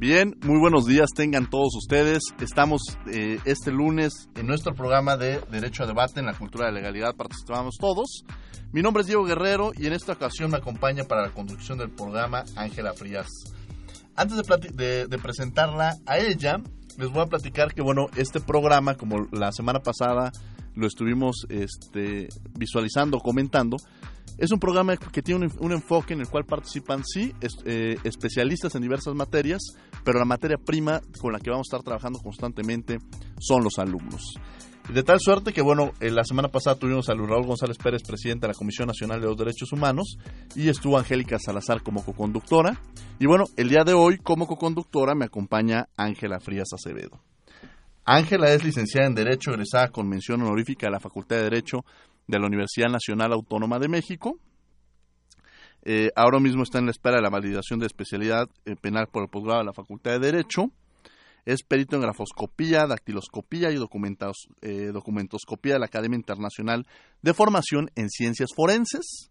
Bien, muy buenos días tengan todos ustedes. Estamos eh, este lunes en nuestro programa de Derecho a Debate en la Cultura de Legalidad. Participamos todos. Mi nombre es Diego Guerrero y en esta ocasión me acompaña para la conducción del programa Ángela Frías. Antes de, de presentarla a ella, les voy a platicar que, bueno, este programa, como la semana pasada lo estuvimos este, visualizando, comentando, es un programa que tiene un, enfoque en el cual participan, sí, eh, especialistas en diversas materias, pero la materia prima con la que vamos a estar trabajando constantemente son los alumnos. de tal suerte que, bueno, la semana pasada tuvimos a Luis Raúl González Pérez, presidente de la Comisión Nacional de los Derechos Humanos, y estuvo Angélica Salazar como coconductora. Y bueno, el día de hoy, como coconductora, me acompaña Ángela Frías Acevedo. Ángela es licenciada en Derecho, egresada con mención honorífica de la Facultad de Derecho de la Universidad Nacional Autónoma de México. Eh, ahora mismo está en la espera de la validación de especialidad eh, penal por el posgrado de la Facultad de Derecho. Es perito en grafoscopía, dactiloscopía y eh, documentoscopía de la Academia Internacional de Formación en Ciencias Forenses.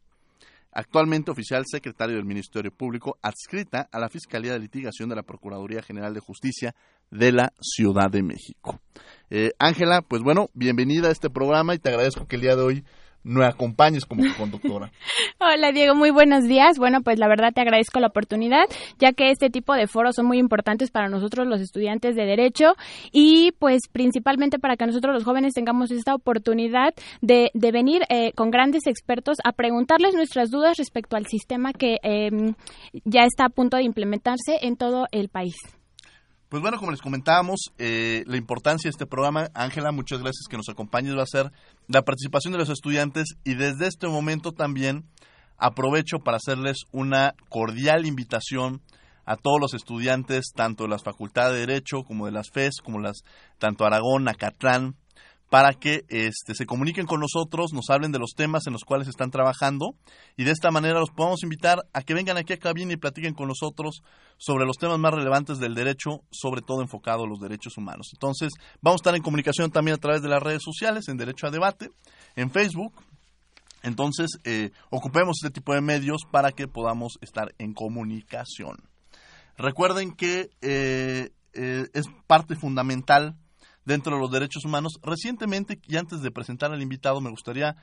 Actualmente oficial secretario del Ministerio Público, adscrita a la Fiscalía de Litigación de la Procuraduría General de Justicia de la Ciudad de México. Eh, Ángela, pues bueno, bienvenida a este programa y te agradezco que el día de hoy me acompañes como conductora. Hola Diego, muy buenos días. Bueno, pues la verdad te agradezco la oportunidad, ya que este tipo de foros son muy importantes para nosotros los estudiantes de Derecho y pues principalmente para que nosotros los jóvenes tengamos esta oportunidad de, de venir eh, con grandes expertos a preguntarles nuestras dudas respecto al sistema que em, ya está a punto de implementarse en todo el país. Pues bueno, como les comentábamos, eh, la importancia de este programa, Ángela, muchas gracias que nos acompañes, va a ser la participación de los estudiantes y desde este momento también aprovecho para hacerles una cordial invitación a todos los estudiantes, tanto de las facultades de Derecho como de las FES, como las, tanto Aragón, Acatlán, para que este, se comuniquen con nosotros, nos hablen de los temas en los cuales están trabajando y de esta manera los podemos invitar a que vengan aquí a cabina y platiquen con nosotros sobre los temas más relevantes del derecho, sobre todo enfocado a los derechos humanos. Entonces, vamos a estar en comunicación también a través de las redes sociales, en Derecho a Debate, en Facebook. Entonces, eh, ocupemos este tipo de medios para que podamos estar en comunicación. Recuerden que eh, eh, es parte fundamental dentro de los derechos humanos. Recientemente, y antes de presentar al invitado, me gustaría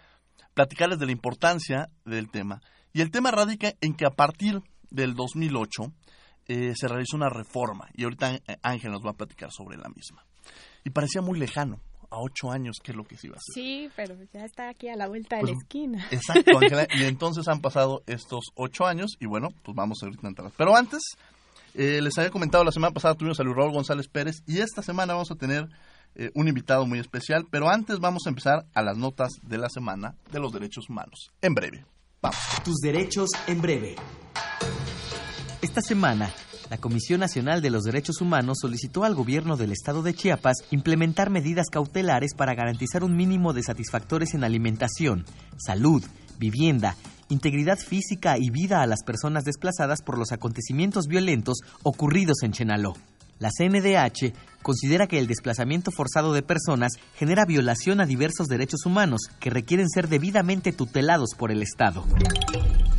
platicarles de la importancia del tema. Y el tema radica en que a partir del 2008 eh, se realizó una reforma, y ahorita eh, Ángel nos va a platicar sobre la misma. Y parecía muy lejano, a ocho años, qué es lo que se iba a hacer. Sí, pero ya está aquí a la vuelta de la pues, esquina. Exacto, Ángela. y entonces han pasado estos ocho años y bueno, pues vamos a entrar. Pero antes, eh, les había comentado la semana pasada tuvimos a Luis Raúl González Pérez y esta semana vamos a tener eh, un invitado muy especial, pero antes vamos a empezar a las notas de la semana de los derechos humanos. En breve. Vamos. Tus derechos en breve. Esta semana, la Comisión Nacional de los Derechos Humanos solicitó al gobierno del estado de Chiapas implementar medidas cautelares para garantizar un mínimo de satisfactores en alimentación, salud, vivienda, integridad física y vida a las personas desplazadas por los acontecimientos violentos ocurridos en Chenaló. La CNDH considera que el desplazamiento forzado de personas genera violación a diversos derechos humanos que requieren ser debidamente tutelados por el Estado.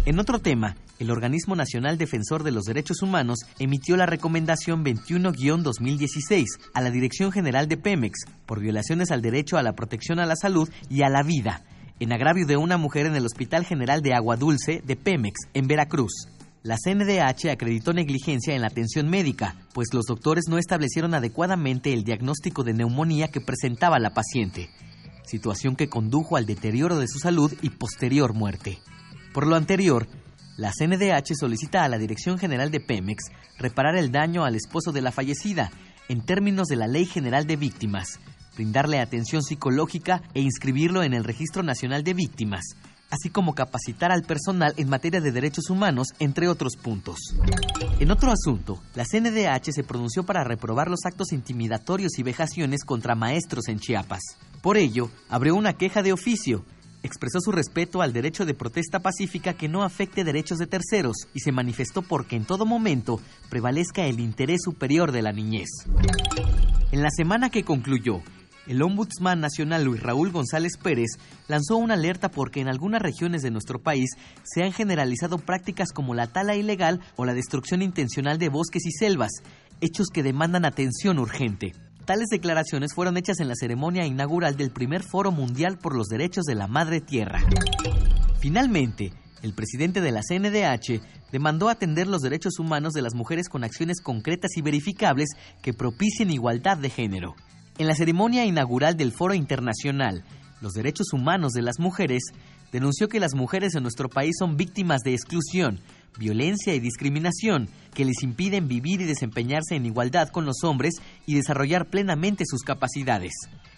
En otro tema, el Organismo Nacional Defensor de los Derechos Humanos emitió la recomendación 21-2016 a la Dirección General de Pemex por violaciones al derecho a la protección a la salud y a la vida, en agravio de una mujer en el Hospital General de Agua Dulce de Pemex, en Veracruz. La CNDH acreditó negligencia en la atención médica, pues los doctores no establecieron adecuadamente el diagnóstico de neumonía que presentaba la paciente, situación que condujo al deterioro de su salud y posterior muerte. Por lo anterior, la CNDH solicita a la Dirección General de Pemex reparar el daño al esposo de la fallecida en términos de la Ley General de Víctimas, brindarle atención psicológica e inscribirlo en el Registro Nacional de Víctimas, así como capacitar al personal en materia de derechos humanos, entre otros puntos. En otro asunto, la CNDH se pronunció para reprobar los actos intimidatorios y vejaciones contra maestros en Chiapas. Por ello, abrió una queja de oficio, expresó su respeto al derecho de protesta pacífica que no afecte derechos de terceros y se manifestó porque en todo momento prevalezca el interés superior de la niñez. En la semana que concluyó, el Ombudsman Nacional Luis Raúl González Pérez lanzó una alerta porque en algunas regiones de nuestro país se han generalizado prácticas como la tala ilegal o la destrucción intencional de bosques y selvas, hechos que demandan atención urgente. Tales declaraciones fueron hechas en la ceremonia inaugural del primer Foro Mundial por los Derechos de la Madre Tierra. Finalmente, el presidente de la CNDH demandó atender los derechos humanos de las mujeres con acciones concretas y verificables que propicien igualdad de género. En la ceremonia inaugural del Foro Internacional, Los Derechos Humanos de las Mujeres, denunció que las mujeres en nuestro país son víctimas de exclusión, violencia y discriminación que les impiden vivir y desempeñarse en igualdad con los hombres y desarrollar plenamente sus capacidades.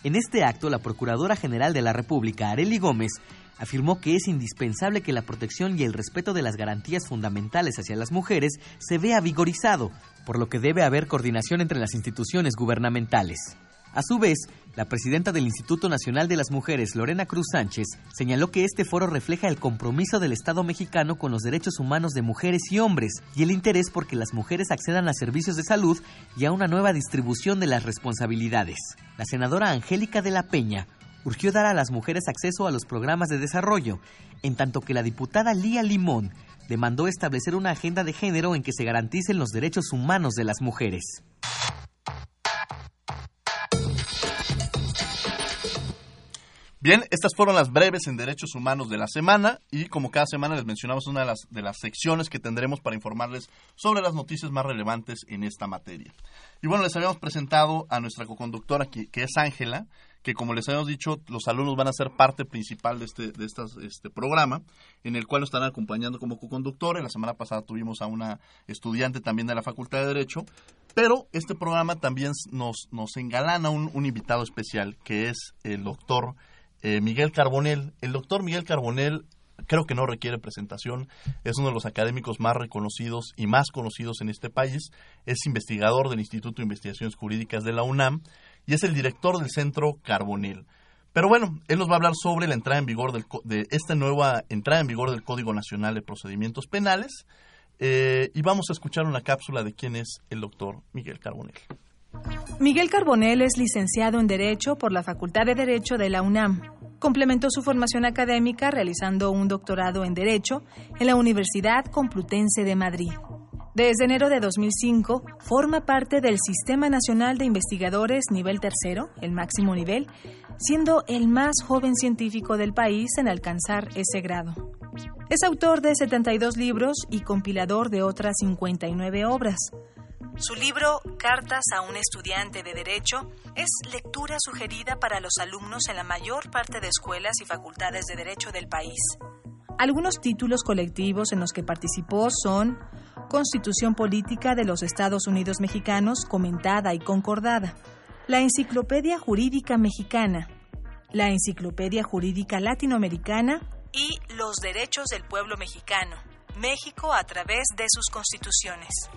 En este acto, la Procuradora General de la República, Areli Gómez, afirmó que es indispensable que la protección y el respeto de las garantías fundamentales hacia las mujeres se vea vigorizado, por lo que debe haber coordinación entre las instituciones gubernamentales. A su vez, la presidenta del Instituto Nacional de las Mujeres, Lorena Cruz Sánchez, señaló que este foro refleja el compromiso del Estado mexicano con los derechos humanos de mujeres y hombres y el interés por que las mujeres accedan a servicios de salud y a una nueva distribución de las responsabilidades. La senadora Angélica de la Peña urgió dar a las mujeres acceso a los programas de desarrollo, en tanto que la diputada Lía Limón demandó establecer una agenda de género en que se garanticen los derechos humanos de las mujeres. Bien, estas fueron las breves en derechos humanos de la semana y como cada semana les mencionamos una de las, de las secciones que tendremos para informarles sobre las noticias más relevantes en esta materia. Y bueno, les habíamos presentado a nuestra coconductora que, que es Ángela, que como les habíamos dicho, los alumnos van a ser parte principal de este, de este programa, en el cual nos están acompañando como coconductora. La semana pasada tuvimos a una estudiante también de la Facultad de Derecho, pero este programa también nos, nos engalana un invitado especial, que es el doctor eh, Miguel Carbonel. El doctor Miguel Carbonel creo que no requiere presentación, es uno de los académicos más reconocidos y más conocidos en este país, es investigador del Instituto de Investigaciones Jurídicas de la UNAM y es el director del Centro Carbonel. Pero bueno, él nos va a hablar sobre la entrada en vigor del, de esta nueva entrada en vigor del Código Nacional de Procedimientos Penales eh, y vamos a escuchar una cápsula de quién es el doctor Miguel Carbonel. Miguel Carbonel es licenciado en Derecho por la Facultad de Derecho de la UNAM. Complementó su formación académica realizando un doctorado en Derecho en la Universidad Complutense de Madrid. Desde enero de 2005 forma parte del Sistema Nacional de Investigadores Nivel Tercero, el máximo nivel, siendo el más joven científico del país en alcanzar ese grado. Es autor de 72 libros y compilador de otras 59 obras. Su libro Cartas a un estudiante de Derecho es lectura sugerida para los alumnos en la mayor parte de escuelas y facultades de Derecho del país. Algunos títulos colectivos en los que participó son Constitución Política de los Estados Unidos Mexicanos, comentada y concordada, la Enciclopedia Jurídica Mexicana, la Enciclopedia Jurídica Latinoamericana y Los Derechos del Pueblo Mexicano, México a través de sus constituciones.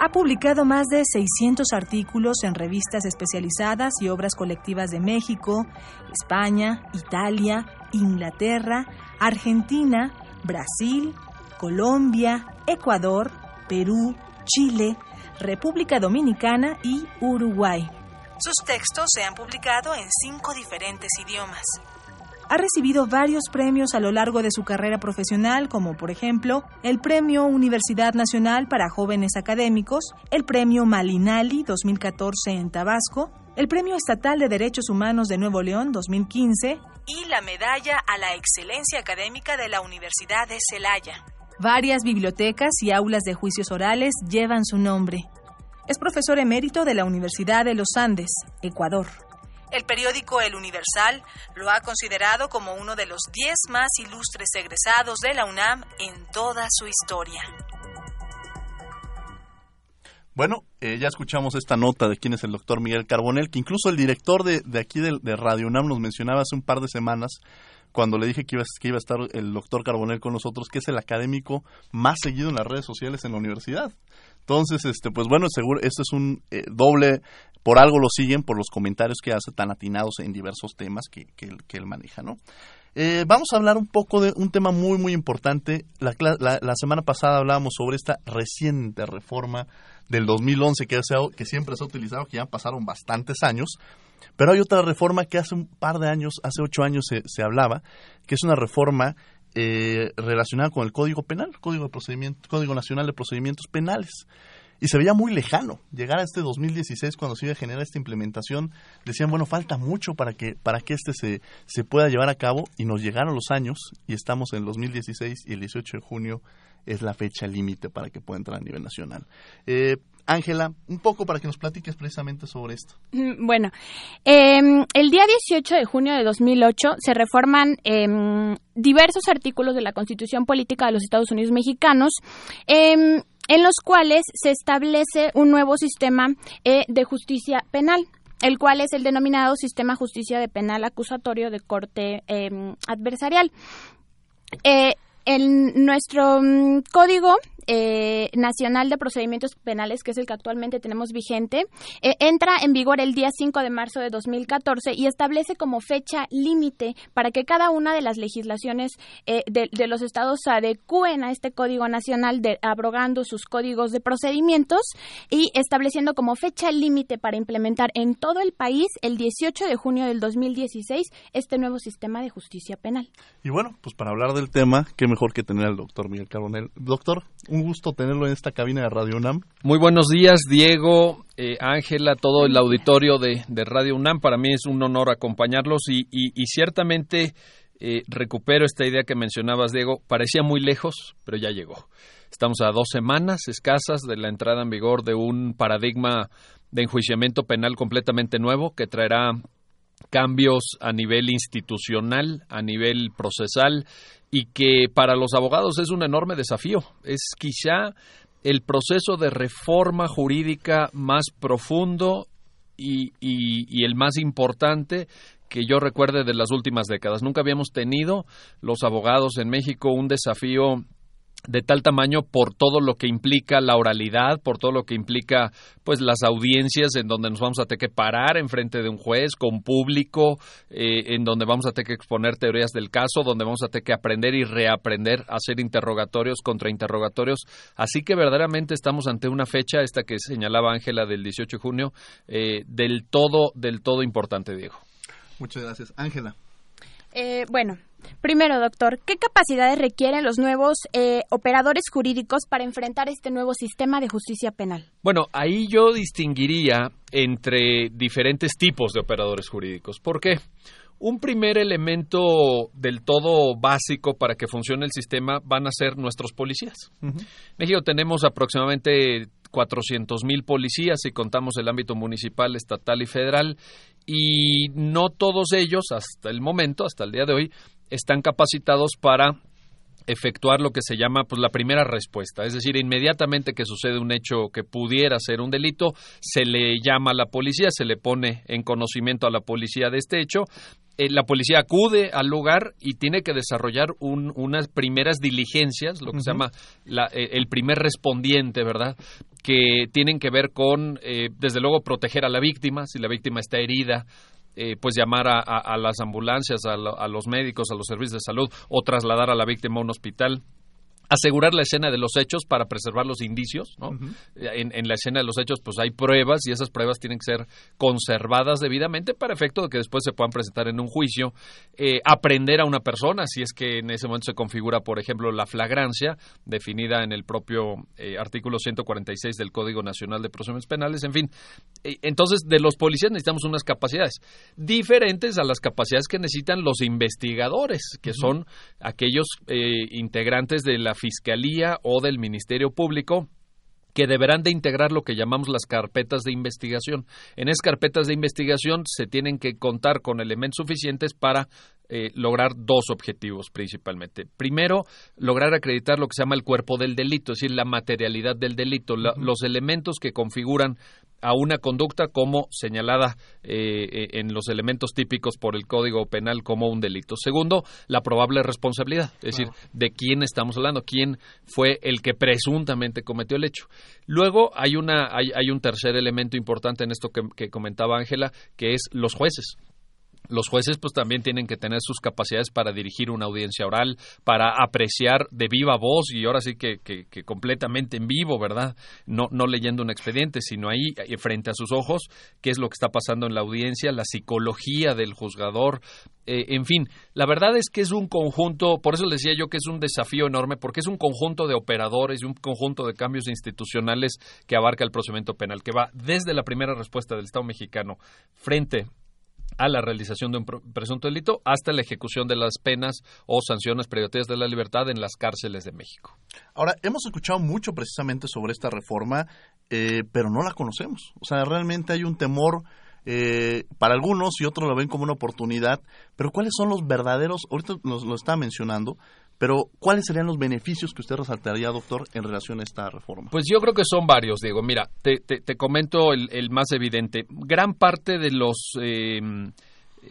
Ha publicado más de 600 artículos en revistas especializadas y obras colectivas de México, España, Italia, Inglaterra, Argentina, Brasil, Colombia, Ecuador, Perú, Chile, República Dominicana y Uruguay. Sus textos se han publicado en cinco diferentes idiomas. Ha recibido varios premios a lo largo de su carrera profesional, como por ejemplo el Premio Universidad Nacional para Jóvenes Académicos, el Premio Malinali 2014 en Tabasco, el Premio Estatal de Derechos Humanos de Nuevo León 2015 y la Medalla a la Excelencia Académica de la Universidad de Celaya. Varias bibliotecas y aulas de juicios orales llevan su nombre. Es profesor emérito de la Universidad de los Andes, Ecuador. El periódico El Universal lo ha considerado como uno de los 10 más ilustres egresados de la UNAM en toda su historia. Bueno, eh, ya escuchamos esta nota de quién es el doctor Miguel Carbonel, que incluso el director de, de aquí de, de, Radio UNAM nos mencionaba hace un par de semanas cuando le dije que iba, que iba a estar el doctor Carbonel con nosotros, que es el académico más seguido en las redes sociales en la universidad. Entonces, este, pues bueno, seguro, esto es un eh, doble, por algo lo siguen, por los comentarios que hace tan atinados en diversos temas que, que, que él maneja, ¿no? Eh, vamos a hablar un poco de un tema muy, muy importante. La, la, la, semana pasada hablábamos sobre esta reciente reforma del 2011 que, se que siempre se ha utilizado, que ya pasaron bastantes años. Pero hay otra reforma que hace un par de años, hace ocho años se, se hablaba, que es una reforma eh, relacionada con el Código Penal, Código, de Código Nacional de Procedimientos Penales. Y se veía muy lejano llegar a este 2016 cuando se iba a generar esta implementación. Decían, bueno, falta mucho para que, para que este se, se pueda llevar a cabo y nos llegaron los años y estamos en el 2016 y el 18 de junio es la fecha límite para que pueda entrar a nivel nacional. Eh, Ángela, un poco para que nos platiques precisamente sobre esto. Mm, bueno, eh, el día 18 de junio de 2008 se reforman eh, diversos artículos de la Constitución Política de los Estados Unidos Mexicanos. Eh, en los cuales se establece un nuevo sistema eh, de justicia penal el cual es el denominado Sistema Justicia de Penal Acusatorio de Corte Adversarial. Eh, en nuestro mm, código eh, Nacional de Procedimientos Penales, que es el que actualmente tenemos vigente, eh, entra en vigor el día 5 de marzo de 2014 y establece como fecha límite para que cada una de las legislaciones eh, de, de, los estados se adecúen a este Código Nacional, de, abrogando sus códigos de procedimientos y estableciendo como fecha límite para implementar en todo el país el 18 de junio del 2016 este nuevo sistema de justicia penal. Y bueno, pues para hablar del tema, qué mejor que tener al doctor Miguel Carbonel. Doctor, un gusto tenerlo en esta cabina de Radio UNAM. Muy buenos días, Diego, Ángela, eh, todo el auditorio de, de, Radio UNAM. Para mí es un honor acompañarlos y, y, y ciertamente eh, recupero esta idea que mencionabas, Diego. Parecía muy lejos, pero ya llegó. Estamos a dos semanas escasas de la entrada en vigor de un paradigma de enjuiciamiento penal completamente nuevo que traerá cambios a nivel institucional, a nivel procesal y que para los abogados es un enorme desafío. Es quizá el proceso de reforma jurídica más profundo y, el más importante que yo recuerde de las últimas décadas. Nunca habíamos tenido los abogados en México un desafío de tal tamaño por todo lo que implica la oralidad, por todo lo que implica pues las audiencias en donde nos vamos a tener que parar en frente de un juez con público, eh, en donde vamos a tener que exponer teorías del caso, donde vamos a tener que aprender y reaprender a hacer interrogatorios contra interrogatorios. Así que verdaderamente estamos ante una fecha, esta que señalaba Ángela del 18 de junio, eh, del todo, del todo importante, Diego. Muchas gracias. Ángela. Eh, bueno, primero, doctor, ¿qué capacidades requieren los nuevos eh, operadores jurídicos para enfrentar este nuevo sistema de justicia penal? Bueno, ahí yo distinguiría entre diferentes tipos de operadores jurídicos. ¿Por qué? Un primer elemento del todo básico para que funcione el sistema van a ser nuestros policías. Uh -huh. En México tenemos aproximadamente 400 mil policías si contamos el ámbito municipal, estatal y federal y no todos ellos hasta el momento, hasta el día de hoy, están capacitados para efectuar lo que se llama pues la primera respuesta, es decir, inmediatamente que sucede un hecho que pudiera ser un delito, se le llama a la policía, se le pone en conocimiento a la policía de este hecho, eh, la policía acude al lugar y tiene que desarrollar un, unas primeras diligencias, lo que uh -huh. se llama la, eh, el primer respondiente, ¿verdad? Que tienen que ver con, eh, desde luego, proteger a la víctima, si la víctima está herida, eh, pues llamar a, a, las ambulancias, a, lo, a, los médicos, a los servicios de salud o trasladar a la víctima a un hospital. Asegurar la escena de los hechos para preservar los indicios, ¿no? Uh -huh. en, en, la escena de los hechos, pues hay pruebas y esas pruebas tienen que ser conservadas debidamente para efecto de que después se puedan presentar en un juicio. Eh, aprender a una persona, si es que en ese momento se configura, por ejemplo, la flagrancia, definida en el propio eh, artículo 146 del Código Nacional de Procedimientos Penales, en fin. Eh, entonces, de los policías necesitamos unas capacidades diferentes a las capacidades que necesitan los investigadores, que uh -huh. son aquellos integrantes de la Fiscalía o del Ministerio Público que deberán de integrar lo que llamamos las carpetas de investigación. En esas carpetas de investigación se tienen que contar con elementos suficientes para eh, lograr dos objetivos principalmente. Primero, lograr acreditar lo que se llama el cuerpo del delito, es decir, la materialidad del delito, los elementos que configuran a una conducta como señalada eh, eh, en los elementos típicos por el Código Penal como un delito. Segundo, la probable responsabilidad, es decir, de quién estamos hablando, quién fue el que presuntamente cometió el hecho. Luego hay, una, hay, hay un tercer elemento importante en esto que comentaba Ángela, que es los jueces los jueces pues también tienen que tener sus capacidades para dirigir una audiencia oral, para apreciar de viva voz y ahora sí que, que, completamente en vivo, ¿verdad? No, no leyendo un expediente, sino ahí eh, frente a sus ojos qué es lo que está pasando en la audiencia, la psicología del juzgador, eh, en fin, la verdad es que es un conjunto, por eso les decía yo que es un desafío enorme, porque es un conjunto de operadores y un conjunto de cambios institucionales que abarca el procedimiento penal, que va desde la primera respuesta del Estado mexicano frente a la realización de un presunto delito hasta la ejecución de las penas o sanciones privativas de la libertad en las cárceles de México. Ahora, hemos escuchado mucho precisamente sobre esta reforma, eh, pero no la conocemos. O sea, realmente hay un temor eh, para algunos y otros lo ven como una oportunidad, pero ¿cuáles son los verdaderos, ahorita nos lo está mencionando, pero, ¿cuáles serían los beneficios que usted resaltaría, doctor, en relación a esta reforma? Pues yo creo que son varios, Diego. Mira, te, te, comento el, más evidente. Gran parte de los... Eh,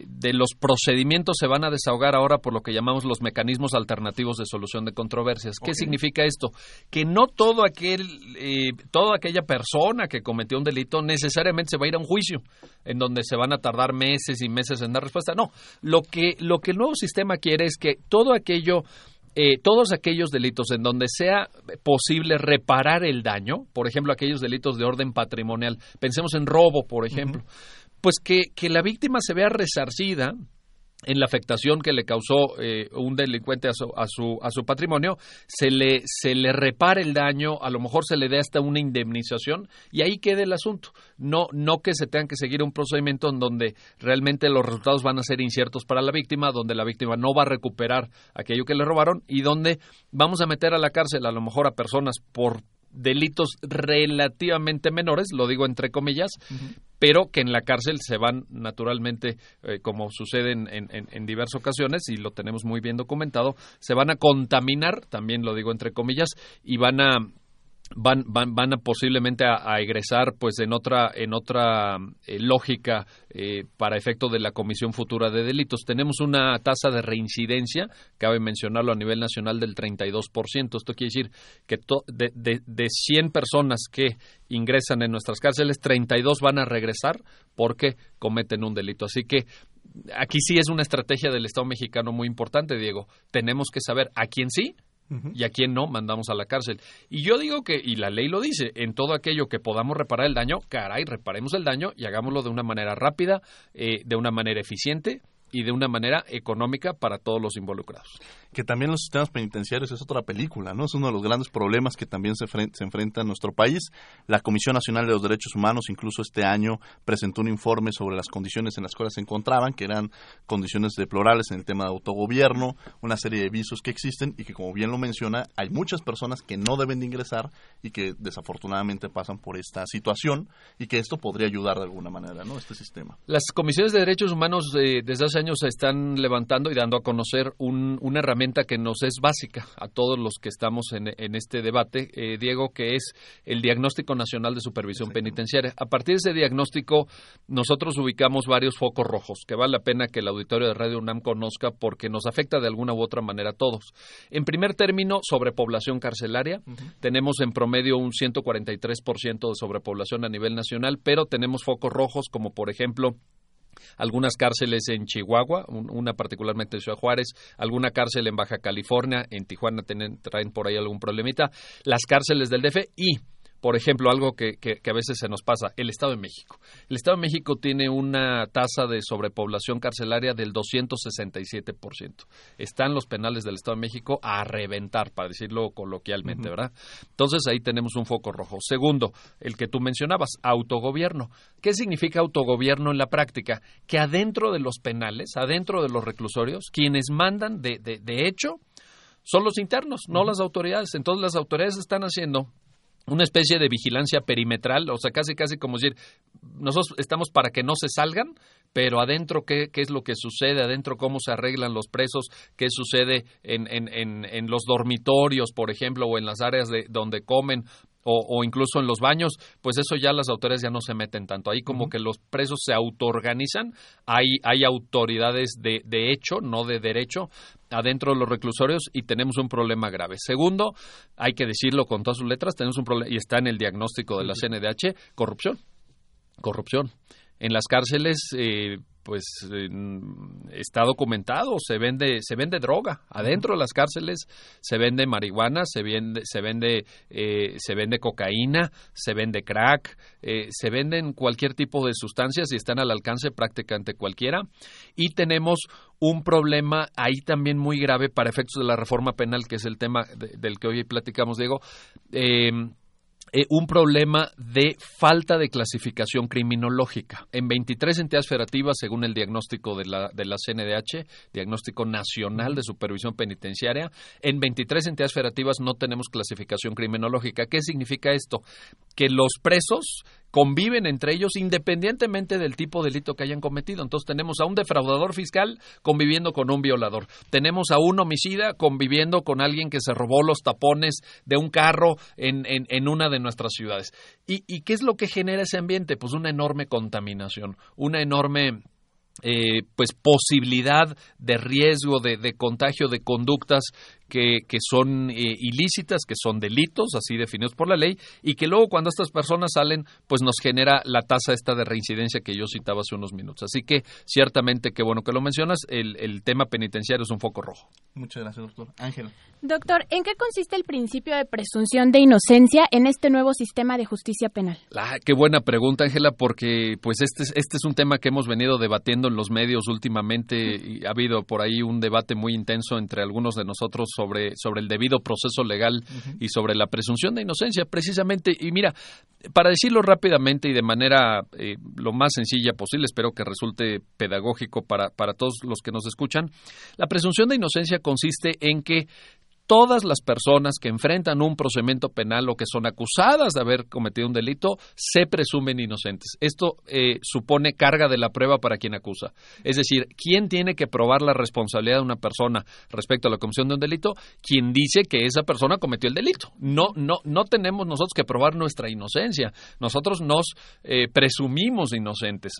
de los procedimientos se van a desahogar ahora por lo que llamamos los mecanismos alternativos de solución de controversias. ¿Qué significa esto? Que no todo aquel, eh, toda aquella persona que cometió un delito necesariamente se va a ir a un juicio en donde se van a tardar meses y meses en dar respuesta. No, lo que, lo que el nuevo sistema quiere es que todo aquello eh, todos aquellos delitos en donde sea posible reparar el daño, por ejemplo, aquellos delitos de orden patrimonial, pensemos en robo, por ejemplo, pues que, que la víctima se vea resarcida en la afectación que le causó eh, un delincuente a su, a su, a su patrimonio, se le, se le repare el daño, a lo mejor se le dé hasta una indemnización y ahí quede el asunto. No, no que se tengan que seguir un procedimiento en donde realmente los resultados van a ser inciertos para la víctima, donde la víctima no va a recuperar aquello que le robaron y donde vamos a meter a la cárcel a lo mejor a personas por delitos relativamente menores, lo digo entre comillas, pero que en la cárcel se van naturalmente, eh, como sucede en, en, en, diversas ocasiones, y lo tenemos muy bien documentado, se van a contaminar, también lo digo entre comillas, y van a van, van, van a posiblemente a, egresar pues en otra en otra eh, lógica eh, para efecto de la comisión futura de delitos. Tenemos una tasa de reincidencia cabe mencionarlo a nivel nacional del 32% esto quiere decir que de, de, de 100 personas que ingresan en nuestras cárceles 32 van a regresar porque cometen un delito. Así que aquí sí es una estrategia del Estado mexicano muy importante Diego. Tenemos que saber a quién sí y a quien no mandamos a la cárcel. Y yo digo que, y la ley lo dice, en todo aquello que podamos reparar el daño, caray, reparemos el daño y hagámoslo de una manera rápida, eh, de una manera eficiente y de una manera económica para todos los involucrados que también los sistemas penitenciarios es otra película, ¿no? Es uno de los grandes problemas que también se, se enfrenta en nuestro país. La Comisión Nacional de los Derechos Humanos incluso este año presentó un informe sobre las condiciones en las cuales se encontraban, que eran condiciones deplorables en el tema de autogobierno, una serie de visos que existen y que, como bien lo menciona, hay muchas personas que no deben de ingresar y que desafortunadamente pasan por esta situación y que esto podría ayudar de alguna manera, ¿no? Este sistema. Las comisiones de derechos humanos eh, desde hace años se están levantando y dando a conocer un, una herramienta que nos es básica a todos los que estamos en, este debate, eh, Diego, que es el Diagnóstico Nacional de Supervisión Penitenciaria. A partir de ese diagnóstico, nosotros ubicamos varios focos rojos que vale la pena que el auditorio de Radio UNAM conozca porque nos afecta de alguna u otra manera a todos. En primer término, sobrepoblación carcelaria. Tenemos en promedio un 143% de sobrepoblación a nivel nacional, pero tenemos focos rojos como, por ejemplo, algunas cárceles en Chihuahua, una particularmente en Ciudad Juárez, alguna cárcel en Baja California, en Tijuana traen por ahí algún problemita, las cárceles del DF y por ejemplo, algo que, que, a veces se nos pasa, el Estado de México. El Estado de México tiene una tasa de sobrepoblación carcelaria del 267%. Están los penales del Estado de México a reventar, para decirlo coloquialmente, ¿verdad? Entonces ahí tenemos un foco rojo. Segundo, el que tú mencionabas, autogobierno. ¿Qué significa autogobierno en la práctica? Que adentro de los penales, adentro de los reclusorios, quienes mandan de, de, de hecho son los internos, no las autoridades. Entonces las autoridades están haciendo una especie de vigilancia perimetral, o sea, casi casi como decir, nosotros estamos para que no se salgan, pero adentro qué, qué es lo que sucede, adentro cómo se arreglan los presos, qué sucede en, en, en, en los dormitorios, por ejemplo, o en las áreas de, donde comen, o, incluso en los baños, pues eso ya las autoridades ya no se meten tanto. Ahí como que los presos se autoorganizan, hay, hay autoridades de, de hecho, no de derecho, adentro de los reclusorios y tenemos un problema grave. Segundo, hay que decirlo con todas sus letras, tenemos un problema, y está en el diagnóstico de la CNDH, corrupción. Corrupción. En las cárceles, eh, pues está documentado, se vende, se vende droga adentro de las cárceles, se vende marihuana, se vende, se vende, eh, se vende cocaína, se vende crack, eh, se venden cualquier tipo de sustancias y están al alcance prácticamente cualquiera. Y tenemos un problema ahí también muy grave para efectos de la reforma penal, que es el tema del que hoy platicamos, Diego. Eh, un problema de falta de clasificación criminológica. En 23 entidades federativas, según el diagnóstico de la, de la CNDH, Diagnóstico Nacional de Supervisión Penitenciaria, en 23 entidades federativas no tenemos clasificación criminológica. ¿Qué significa esto? Que los presos conviven entre ellos independientemente del tipo de delito que hayan cometido. Entonces tenemos a un defraudador fiscal conviviendo con un violador. Tenemos a un homicida conviviendo con alguien que se robó los tapones de un carro en, en, una de nuestras ciudades. ¿Y, ¿Y qué es lo que genera ese ambiente? Pues una enorme contaminación, una enorme eh, pues posibilidad de riesgo de, de, contagio de conductas que, que son eh, ilícitas, que son delitos, así definidos por la ley, y que luego cuando estas personas salen, pues nos genera la tasa esta de reincidencia que yo citaba hace unos minutos. Así que ciertamente, qué bueno que lo mencionas, el, el tema penitenciario es un foco rojo. Muchas gracias, doctor. Ángel. Doctor, ¿en qué consiste el principio de presunción de inocencia en este nuevo sistema de justicia penal? Ah, qué buena pregunta, Ángela, porque pues este, este es un tema que hemos venido debatiendo en los medios últimamente y ha habido por ahí un debate muy intenso entre algunos de nosotros sobre, sobre el debido proceso legal y sobre la presunción de inocencia, precisamente. Y mira, para decirlo rápidamente y de manera eh, lo más sencilla posible, espero que resulte pedagógico para, para todos los que nos escuchan, la presunción de inocencia consiste en que todas las personas que enfrentan un procedimiento penal o que son acusadas de haber cometido un delito se presumen inocentes. Esto eh, supone carga de la prueba para quien acusa. Es decir, ¿quién tiene que probar la responsabilidad de una persona respecto a la comisión de un delito? Quien dice que esa persona cometió el delito. No, no, no tenemos nosotros que probar nuestra inocencia. Nosotros nos eh, presumimos inocentes.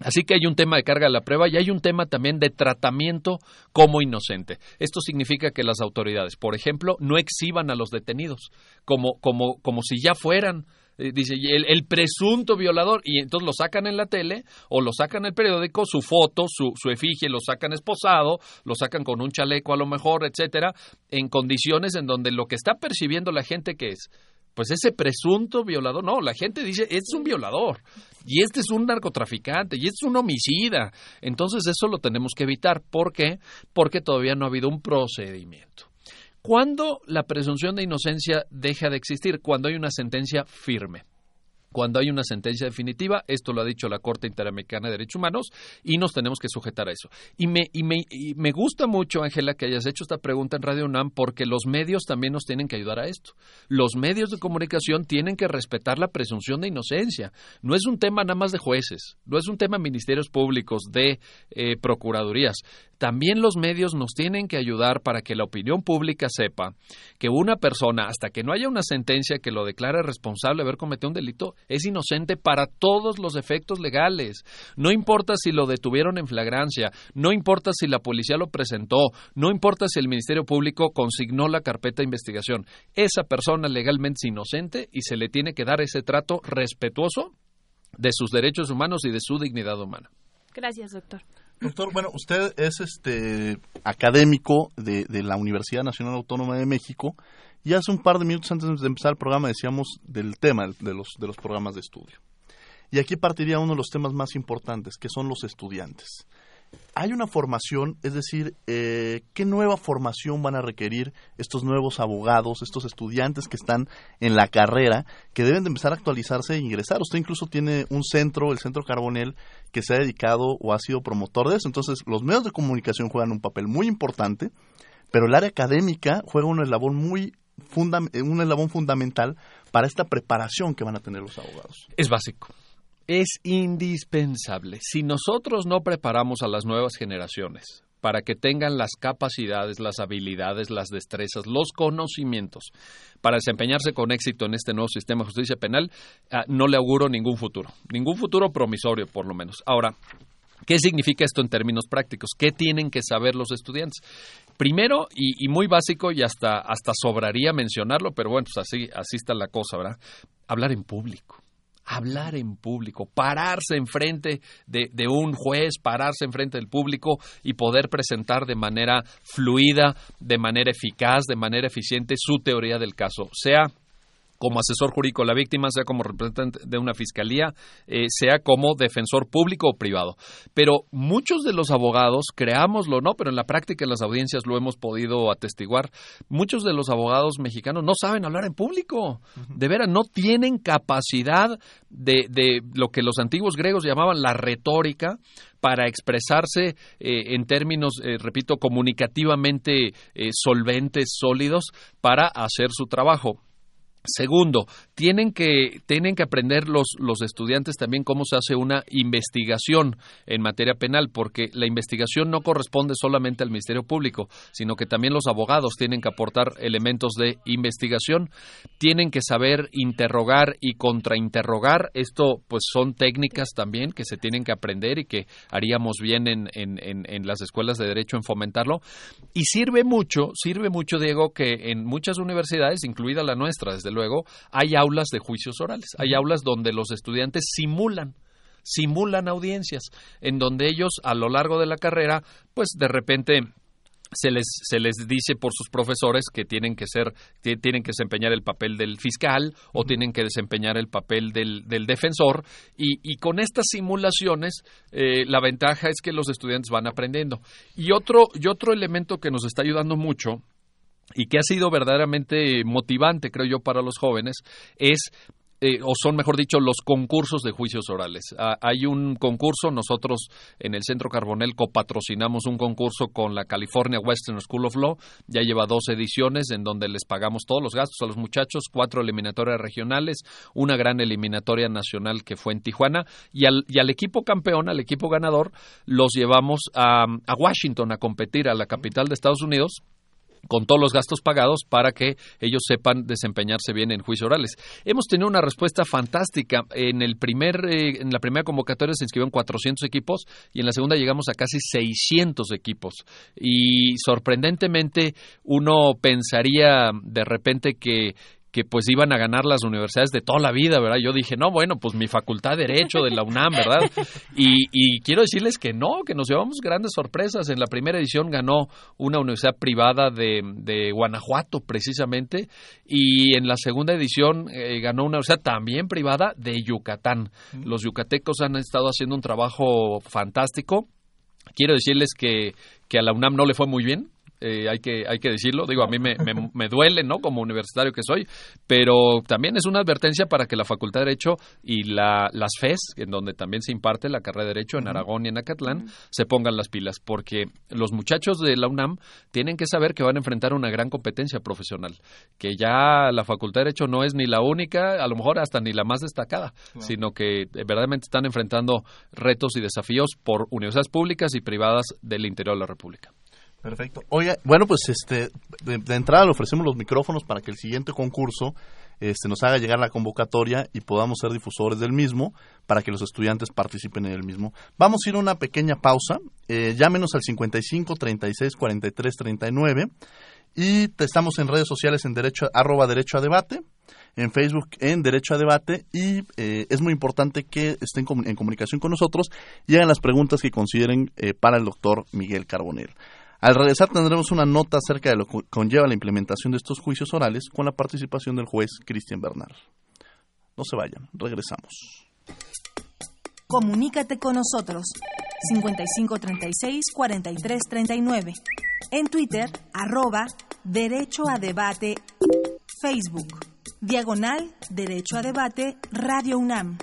Así que hay un tema de carga de la prueba y hay un tema también de tratamiento como inocente. Esto significa que las autoridades, por ejemplo, no exhiban a los detenidos como, como, como si ya fueran eh, dice el, el, presunto violador y entonces lo sacan en la tele o lo sacan en el periódico su foto su, su efigie lo sacan esposado lo sacan con un chaleco a lo mejor etcétera en condiciones en donde lo que está percibiendo la gente que es pues ese presunto violador, no, la gente dice, es un violador, y este es un narcotraficante, y este es un homicida. Entonces eso lo tenemos que evitar. ¿Por qué? Porque todavía no ha habido un procedimiento. ¿Cuándo la presunción de inocencia deja de existir? Cuando hay una sentencia firme cuando hay una sentencia definitiva, esto lo ha dicho la Corte Interamericana de Derechos Humanos, y nos tenemos que sujetar a eso. Y me, y me, me gusta mucho, Ángela, que hayas hecho esta pregunta en Radio UNAM, porque los medios también nos tienen que ayudar a esto. Los medios de comunicación tienen que respetar la presunción de inocencia. No es un tema nada más de jueces, no es un tema de ministerios públicos, de eh, procuradurías. También los medios nos tienen que ayudar para que la opinión pública sepa que una persona, hasta que no haya una sentencia que lo declare responsable de haber cometido un delito, es inocente para todos los efectos legales. No importa si lo detuvieron en flagrancia, no importa si la policía lo presentó, no importa si el Ministerio Público consignó la carpeta de investigación. Esa persona legalmente es inocente y se le tiene que dar ese trato respetuoso de sus derechos humanos y de su dignidad humana. Gracias, doctor. Doctor, bueno, usted es este académico de, de, la Universidad Nacional Autónoma de México y hace un par de minutos antes de empezar el programa decíamos del tema de los, de los programas de estudio. Y aquí partiría uno de los temas más importantes, que son los estudiantes hay una formación, es decir, eh, ¿qué nueva formación van a requerir estos nuevos abogados, estos estudiantes que están en la carrera, que deben de empezar a actualizarse e ingresar? Usted incluso tiene un centro, el Centro Carbonel, que se ha dedicado o ha sido promotor de eso. Entonces, los medios de comunicación juegan un papel muy importante, pero el área académica juega una labor muy un eslabón fundamental para esta preparación que van a tener los abogados. Es básico. Es indispensable. Si nosotros no preparamos a las nuevas generaciones para que tengan las capacidades, las habilidades, las destrezas, los conocimientos para desempeñarse con éxito en este nuevo sistema de justicia penal, ah, no le auguro ningún futuro, ningún futuro promisorio por lo menos. Ahora, ¿Qué significa esto en términos prácticos? ¿Qué tienen que saber los estudiantes? Primero, y, muy básico, y hasta, hasta sobraría mencionarlo, pero bueno, pues así, así está la cosa, ¿verdad? Hablar en público hablar en público, pararse enfrente de, de un juez, pararse enfrente del público y poder presentar de manera fluida, de manera eficaz, de manera eficiente su teoría del caso, sea como asesor jurídico de la víctima, sea como representante de una fiscalía, eh, sea como defensor público o privado. Pero muchos de los abogados, creámoslo no, pero en la práctica en las audiencias lo hemos podido atestiguar, muchos de los abogados mexicanos no saben hablar en público. De veras, no tienen capacidad de, de lo que los antiguos griegos llamaban la retórica para expresarse eh, en términos, eh, repito, comunicativamente solventes, sólidos, para hacer su trabajo. Segundo, tienen que, tienen que aprender los, los, estudiantes también cómo se hace una investigación en materia penal, porque la investigación no corresponde solamente al Ministerio Público, sino que también los abogados tienen que aportar elementos de investigación, tienen que saber interrogar y contrainterrogar. Esto, pues, son técnicas también que se tienen que aprender y que haríamos bien en, en, en las escuelas de derecho en fomentarlo. Y sirve mucho, sirve mucho, Diego, que en muchas universidades, incluida la nuestra, desde luego, hay aulas de juicios orales, hay aulas donde los estudiantes simulan simulan audiencias en donde ellos a lo largo de la carrera pues de repente se les, se les dice por sus profesores que tienen que ser, tienen que desempeñar el papel del fiscal o tienen que desempeñar el papel del, del defensor y, y, con estas simulaciones eh, la ventaja es que los estudiantes van aprendiendo. Y otro, y otro elemento que nos está ayudando mucho y que ha sido verdaderamente motivante, creo yo, para los jóvenes, es eh, o son, mejor dicho, los concursos de juicios orales. Hay un concurso, nosotros en el Centro Carbonel copatrocinamos un concurso con la California Western School of Law, ya lleva dos ediciones en donde les pagamos todos los gastos a los muchachos, cuatro eliminatorias regionales, una gran eliminatoria nacional que fue en Tijuana, y al, y al equipo campeón, al equipo ganador, los llevamos a, a Washington a competir, a la capital de Estados Unidos, con todos los gastos pagados para que ellos sepan desempeñarse bien en juicios orales. Hemos tenido una respuesta fantástica. En el primer eh, en la primera convocatoria se inscribieron 400 equipos y en la segunda llegamos a casi 600 equipos. Y sorprendentemente uno pensaría de repente que que pues iban a ganar las universidades de toda la vida, ¿verdad? Yo dije, no, bueno, pues mi facultad de Derecho de la UNAM, ¿verdad? Y, y quiero decirles que no, que nos llevamos grandes sorpresas. En la primera edición ganó una universidad privada de, de Guanajuato, precisamente, y en la segunda edición eh, ganó una universidad también privada de Yucatán. Los yucatecos han estado haciendo un trabajo fantástico. Quiero decirles que, que a la UNAM no le fue muy bien, eh, hay, que, hay que decirlo. Digo, a mí me, me, duele, ¿no? Como universitario que soy, pero también es una advertencia para que la Facultad de Derecho y la, las FES, en donde también se imparte la carrera de Derecho en Aragón y en Acatlán, se pongan las pilas, porque los muchachos de la UNAM tienen que saber que van a enfrentar una gran competencia profesional, que ya la Facultad de Derecho no es ni la única, a lo mejor hasta ni la más destacada, sino que verdaderamente están enfrentando retos y desafíos por universidades públicas y privadas del interior de la República. Perfecto. Oye, bueno, pues este, de, entrada le ofrecemos los micrófonos para que el siguiente concurso este, nos haga llegar la convocatoria y podamos ser difusores del mismo para que los estudiantes participen en el mismo. Vamos a ir a una pequeña pausa. Eh, llámenos al 55 36 43 39 y estamos en redes sociales en derecho arroba derecho a debate en Facebook en Derecho a Debate y eh, es muy importante que estén en comunicación con nosotros y hagan las preguntas que consideren eh, para el doctor Miguel Carbonell. Al regresar tendremos una nota acerca de lo que conlleva la implementación de estos juicios orales con la participación del juez Cristian Bernard. No se vayan, regresamos. Comunícate con nosotros 5536-4339. En Twitter, arroba Derecho a Debate, Facebook, Diagonal Derecho a Debate, Radio UNAM.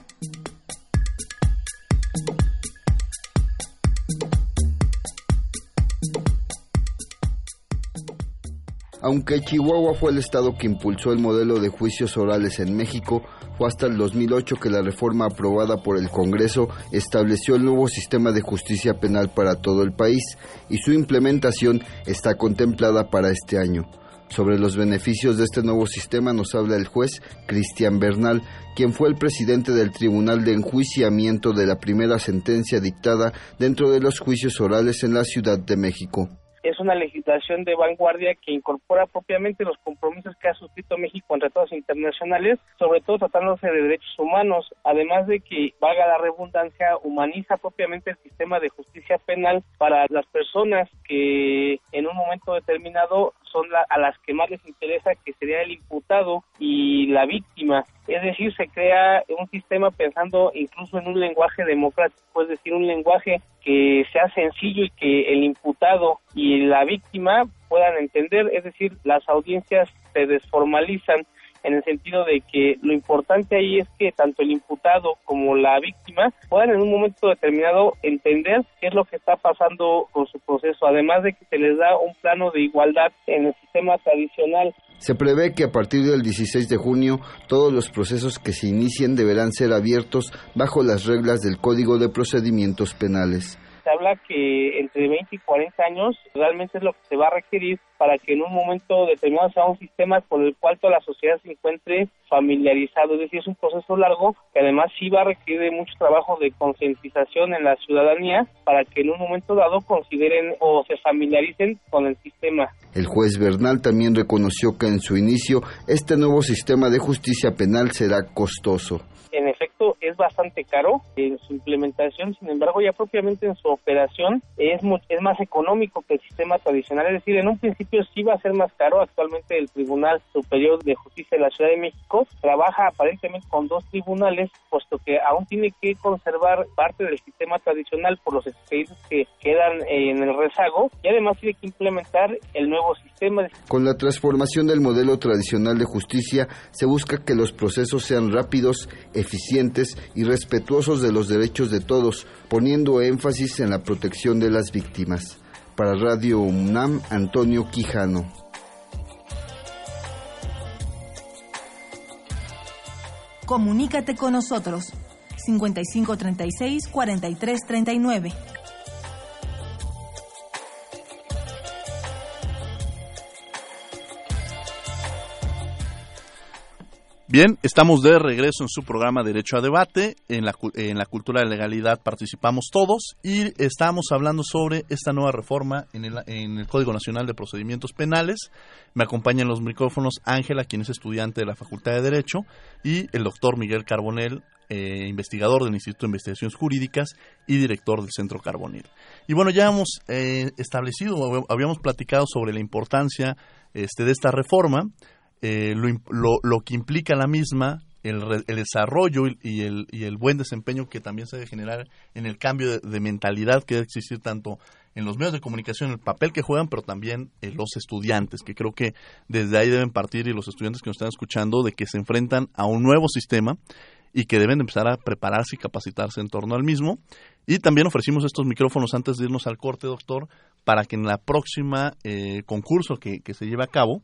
Aunque Chihuahua fue el estado que impulsó el modelo de juicios orales en México, fue hasta el 2008 que la reforma aprobada por el Congreso estableció el nuevo sistema de justicia penal para todo el país y su implementación está contemplada para este año. Sobre los beneficios de este nuevo sistema nos habla el juez Cristian Bernal, quien fue el presidente del Tribunal de Enjuiciamiento de la primera sentencia dictada dentro de los juicios orales en la Ciudad de México es una legislación de vanguardia que incorpora propiamente los compromisos que ha suscrito México en tratados internacionales, sobre todo tratándose de derechos humanos, además de que, valga la redundancia, humaniza propiamente el sistema de justicia penal para las personas que en un momento determinado son a las que más les interesa, que sería el imputado y la víctima. Es decir, se crea un sistema pensando incluso en un lenguaje democrático, es decir, un lenguaje que sea sencillo y que el imputado y la víctima puedan entender, es decir, las audiencias se desformalizan en el sentido de que lo importante ahí es que tanto el imputado como la víctima puedan en un momento determinado entender qué es lo que está pasando con su proceso, además de que se les da un plano de igualdad en el sistema tradicional. Se prevé que a partir del 16 de junio todos los procesos que se inicien deberán ser abiertos bajo las reglas del Código de Procedimientos Penales se habla que entre 20 y 40 años realmente es lo que se va a requerir para que en un momento determinado sea un sistema con el cual toda la sociedad se encuentre familiarizado. Es decir, es un proceso largo que además sí va a requerir mucho trabajo de concientización en la ciudadanía para que en un momento dado consideren o se familiaricen con el sistema. El juez Bernal también reconoció que en su inicio este nuevo sistema de justicia penal será costoso en efecto es bastante caro en su implementación, sin embargo ya propiamente en su operación es, es más económico que el sistema tradicional, es decir, en un principio sí va a ser más caro, actualmente el Tribunal Superior de Justicia de la Ciudad de México trabaja aparentemente con dos tribunales, puesto que aún tiene que conservar parte del sistema tradicional por los expedientes que quedan en el rezago y además tiene que implementar el nuevo sistema. Con la transformación del modelo tradicional de justicia se busca que los procesos sean rápidos, eficientes y respetuosos de los derechos de todos, poniendo énfasis en la protección de las víctimas. Para Radio UNAM, Antonio Quijano. Comunícate con nosotros 5536 4339. Bien, estamos de regreso en su programa Derecho a Debate. En la, en la cultura de legalidad participamos todos y estamos hablando sobre esta nueva reforma en el, en el Código Nacional de Procedimientos Penales. Me acompañan los micrófonos Ángela, quien es estudiante de la Facultad de Derecho, y el doctor Miguel Carbonel, eh, investigador del Instituto de Investigaciones Jurídicas y director del Centro Carbonel. Y bueno, ya hemos eh, establecido, habíamos platicado sobre la importancia este, de esta reforma eh, lo, lo, que implica la misma, el, el desarrollo y el, y el, buen desempeño que también se debe generar en el cambio de, mentalidad que debe existir tanto en los medios de comunicación, el papel que juegan, pero también en los estudiantes, que creo que desde ahí deben partir y los estudiantes que nos están escuchando de que se enfrentan a un nuevo sistema y que deben empezar a prepararse y capacitarse en torno al mismo. Y también ofrecimos estos micrófonos antes de irnos al corte, doctor, para que en la próxima eh, concurso que, que se lleve a cabo,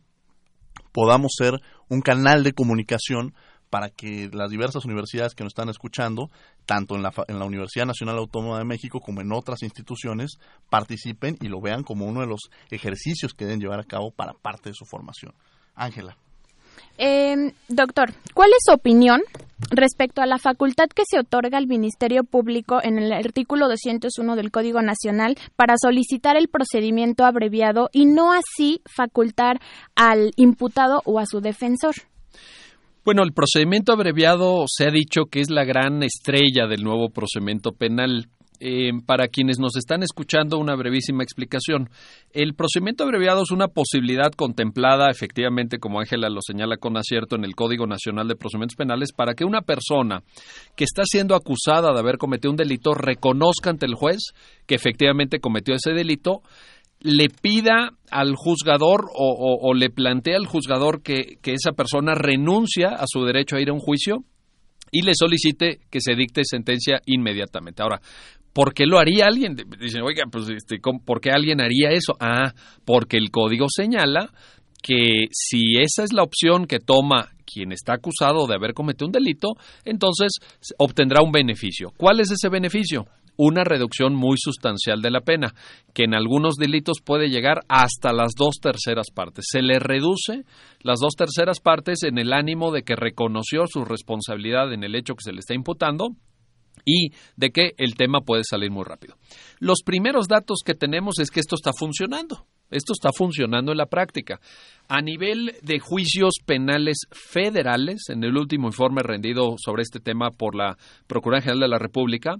podamos ser un canal de comunicación para que las diversas universidades que nos están escuchando, tanto en la, en la Universidad Nacional Autónoma de México como en otras instituciones, participen y lo vean como uno de los ejercicios que deben llevar a cabo para parte de su formación. Ángela. Eh, doctor, ¿cuál es su opinión respecto a la facultad que se otorga al Ministerio Público en el artículo 201 del Código Nacional para solicitar el procedimiento abreviado y no así facultar al imputado o a su defensor? Bueno, el procedimiento abreviado se ha dicho que es la gran estrella del nuevo procedimiento penal. Eh, para quienes nos están escuchando, una brevísima explicación. El procedimiento abreviado es una posibilidad contemplada, efectivamente, como Ángela lo señala con acierto, en el Código Nacional de Procedimientos Penales, para que una persona que está siendo acusada de haber cometido un delito reconozca ante el juez que efectivamente cometió ese delito, le pida al juzgador o, le plantea al juzgador que, que esa persona renuncia a su derecho a ir a un juicio y le solicite que se dicte sentencia inmediatamente. Ahora, ¿Por qué lo haría alguien? Dicen, oiga, pues, este, ¿por qué alguien haría eso? Ah, porque el código señala que si esa es la opción que toma quien está acusado de haber cometido un delito, entonces obtendrá un beneficio. ¿Cuál es ese beneficio? Una reducción muy sustancial de la pena, que en algunos delitos puede llegar hasta las dos terceras partes. Se le reduce las dos terceras partes en el ánimo de que reconoció su responsabilidad en el hecho que se le está imputando y de que el tema puede salir muy rápido. Los primeros datos que tenemos es que esto está funcionando. Esto está funcionando en la práctica. A nivel de juicios penales federales, en el último informe rendido sobre este tema por la Procuraduría General de la República,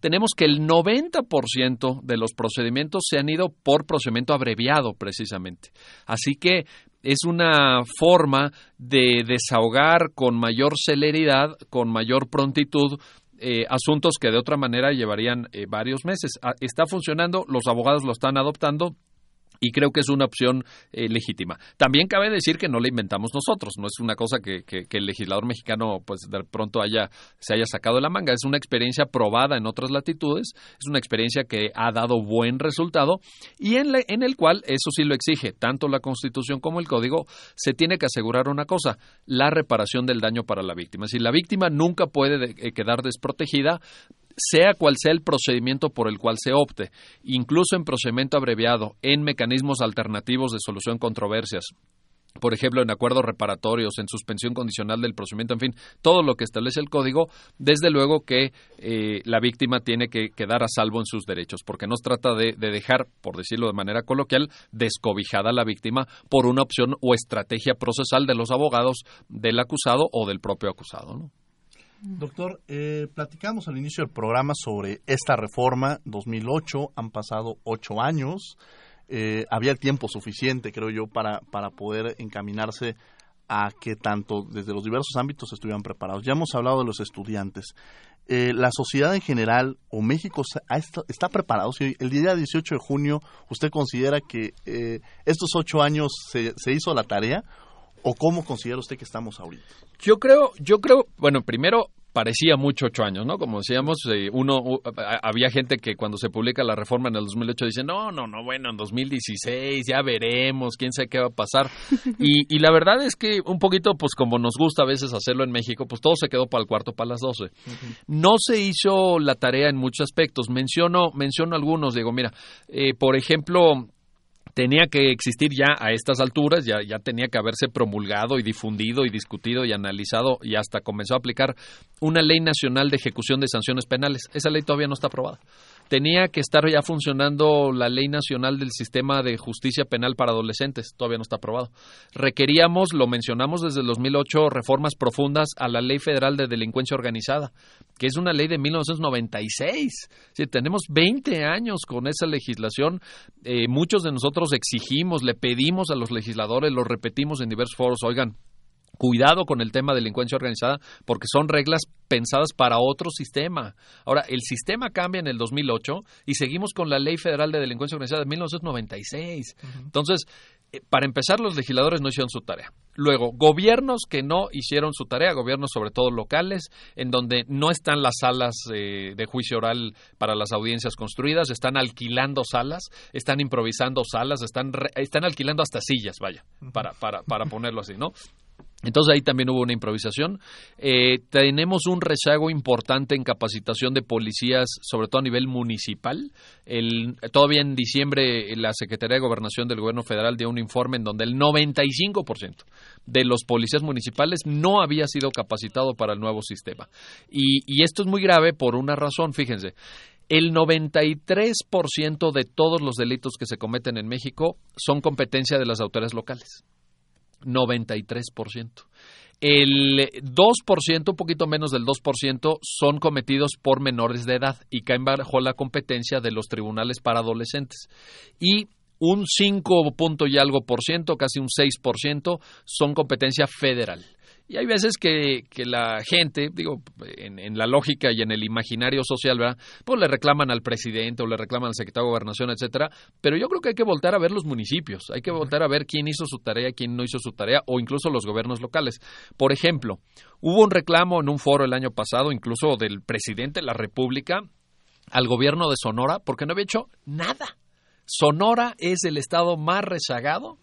tenemos que el 90% de los procedimientos se han ido por procedimiento abreviado, precisamente. Así que es una forma de desahogar con mayor celeridad, con mayor prontitud, eh, asuntos que de otra manera llevarían eh, varios meses. Ah, está funcionando, los abogados lo están adoptando y creo que es una opción eh, legítima. También cabe decir que no la inventamos nosotros, no es una cosa que, el legislador mexicano pues de pronto haya se haya sacado de la manga, es una experiencia probada en otras latitudes, es una experiencia que ha dado buen resultado y en, en el cual eso sí lo exige, tanto la Constitución como el Código, se tiene que asegurar una cosa, la reparación del daño para la víctima. Si la víctima nunca puede eh, quedar desprotegida, sea cual sea el procedimiento por el cual se opte, incluso en procedimiento abreviado, en mecanismos alternativos de solución controversias, por ejemplo, en acuerdos reparatorios, en suspensión condicional del procedimiento, en fin, todo lo que establece el código, desde luego que eh, la víctima tiene que quedar a salvo en sus derechos, porque no se trata de, de, dejar, por decirlo de manera coloquial, descobijada a la víctima por una opción o estrategia procesal de los abogados del acusado o del propio acusado. Doctor, eh, platicamos al inicio del programa sobre esta reforma 2008, han pasado ocho años, eh, había tiempo suficiente, creo yo, para, para poder encaminarse a que tanto desde los diversos ámbitos estuvieran preparados. Ya hemos hablado de los estudiantes. Eh, la sociedad en general o México está, preparado. Si el día 18 de junio usted considera que estos ocho años se, se hizo la tarea o cómo considera usted que estamos ahorita? Yo creo, yo creo, bueno, primero parecía mucho ocho años, ¿no? Como decíamos, eh, uno había gente que cuando se publica la reforma en el 2008 dice, no, no, no, bueno, en 2016 ya veremos, quién sabe qué va a pasar. y, la verdad es que un poquito, pues como nos gusta a veces hacerlo en México, pues todo se quedó para el cuarto, para las doce. No se hizo la tarea en muchos aspectos. Menciono, menciono algunos, digo, mira, eh, por ejemplo, tenía que existir ya a estas alturas, ya, ya tenía que haberse promulgado y difundido y discutido y analizado y hasta comenzó a aplicar una ley nacional de ejecución de sanciones penales. Esa ley todavía no está aprobada tenía que estar ya funcionando la Ley Nacional del Sistema de Justicia Penal para Adolescentes, todavía no está aprobado. Requeríamos, lo mencionamos desde el 2008, reformas profundas a la Ley Federal de Delincuencia Organizada, que es una ley de 1996. Sí, tenemos 20 años con esa legislación. Eh, muchos de nosotros exigimos, le pedimos a los legisladores, lo repetimos en diversos foros, oigan, Cuidado con el tema de delincuencia organizada porque son reglas pensadas para otro sistema. Ahora, el sistema cambia en el 2008 y seguimos con la Ley Federal de Delincuencia Organizada de 1996. Entonces, eh, para empezar, los legisladores no hicieron su tarea. Luego, gobiernos que no hicieron su tarea, gobiernos sobre todo locales, en donde no están las salas eh, de juicio oral para las audiencias construidas, están alquilando salas, están improvisando salas, están, están alquilando hasta sillas, vaya, para, para, para ponerlo así, ¿no? Entonces ahí también hubo una improvisación. Eh, tenemos un rezago importante en capacitación de policías, sobre todo a nivel municipal. Todavía en diciembre la Secretaría de Gobernación del Gobierno Federal dio un informe en donde el 95% de los policías municipales no había sido capacitado para el nuevo sistema. Y, y esto es muy grave por una razón, fíjense. El 93% de todos los delitos que se cometen en México son competencia de las autoridades locales. 93%. El 2%, un poquito menos del 2%, son cometidos por menores de edad y caen bajo la competencia de los tribunales para adolescentes. Y un 5 punto y algo por ciento, casi un 6%, son competencia federal. Y hay veces que, que la gente, digo, en, la lógica y en el imaginario social, ¿verdad? Pues le reclaman al presidente o le reclaman al secretario de Gobernación, etcétera. Pero yo creo que hay que voltar a ver los municipios, hay que voltar a ver quién hizo su tarea, quién no hizo su tarea, o incluso los gobiernos locales. Por ejemplo, hubo un reclamo en un foro el año pasado, incluso del presidente de la República, al gobierno de Sonora, porque no había hecho nada. Sonora es el estado más rezagado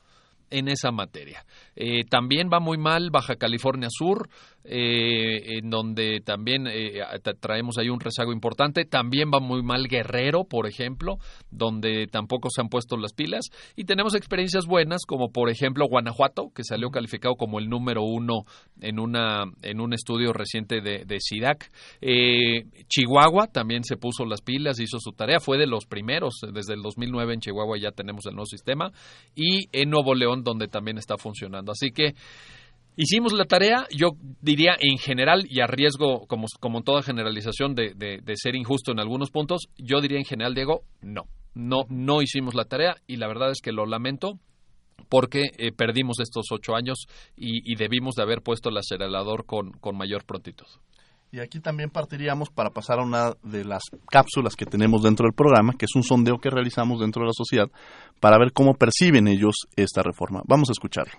en esa materia. Eh, también va muy mal Baja California Sur, eh, en donde también eh, traemos ahí un rezago importante. También va muy mal Guerrero, por ejemplo, donde tampoco se han puesto las pilas. Y tenemos experiencias buenas, como por ejemplo Guanajuato, que salió calificado como el número uno en, una, en un estudio reciente de, de SIDAC. Eh, Chihuahua también se puso las pilas, hizo su tarea, fue de los primeros. Desde el 2009 en Chihuahua ya tenemos el nuevo sistema. Y en Nuevo León, donde también está funcionando. Así que Hicimos la tarea, yo diría en general, y a riesgo, como, como toda generalización, de, de, ser injusto en algunos puntos, yo diría en general, Diego, no, no, no hicimos la tarea y la verdad es que lo lamento porque eh, perdimos estos ocho años y, debimos de haber puesto el acelerador con, con mayor prontitud. Y aquí también partiríamos para pasar a una de las cápsulas que tenemos dentro del programa, que es un sondeo que realizamos dentro de la sociedad para ver cómo perciben ellos esta reforma. Vamos a escucharlo.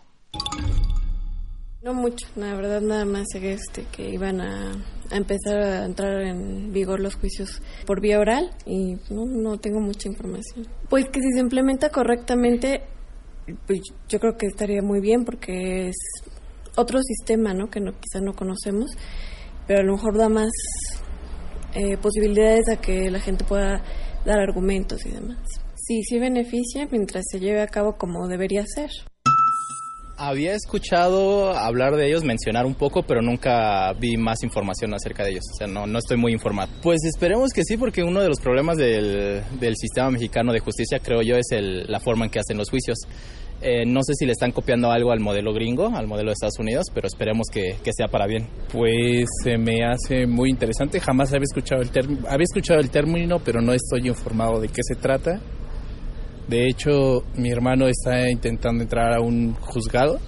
No mucho, la verdad nada más este, que iban a, empezar a entrar en vigor los juicios por vía oral y no, no tengo mucha información. Pues que si se implementa correctamente, pues yo creo que estaría muy bien porque es otro sistema, ¿no? Que no, quizás no conocemos, pero a lo mejor da más eh, posibilidades a que la gente pueda dar argumentos y demás. Sí, sí beneficia mientras se lleve a cabo como debería ser. Había escuchado hablar de ellos, mencionar un poco, pero nunca vi más información acerca de ellos. O sea, no, no estoy muy informado. Pues esperemos que sí, porque uno de los problemas del, del sistema mexicano de justicia, creo yo, es el, la forma en que hacen los juicios. Eh, no sé si le están copiando algo al modelo gringo, al modelo de Estados Unidos, pero esperemos que, que sea para bien. Pues se me hace muy interesante. Jamás había escuchado el término, había escuchado el término, pero no estoy informado de qué se trata. De hecho, mi hermano está intentando entrar a un juzgado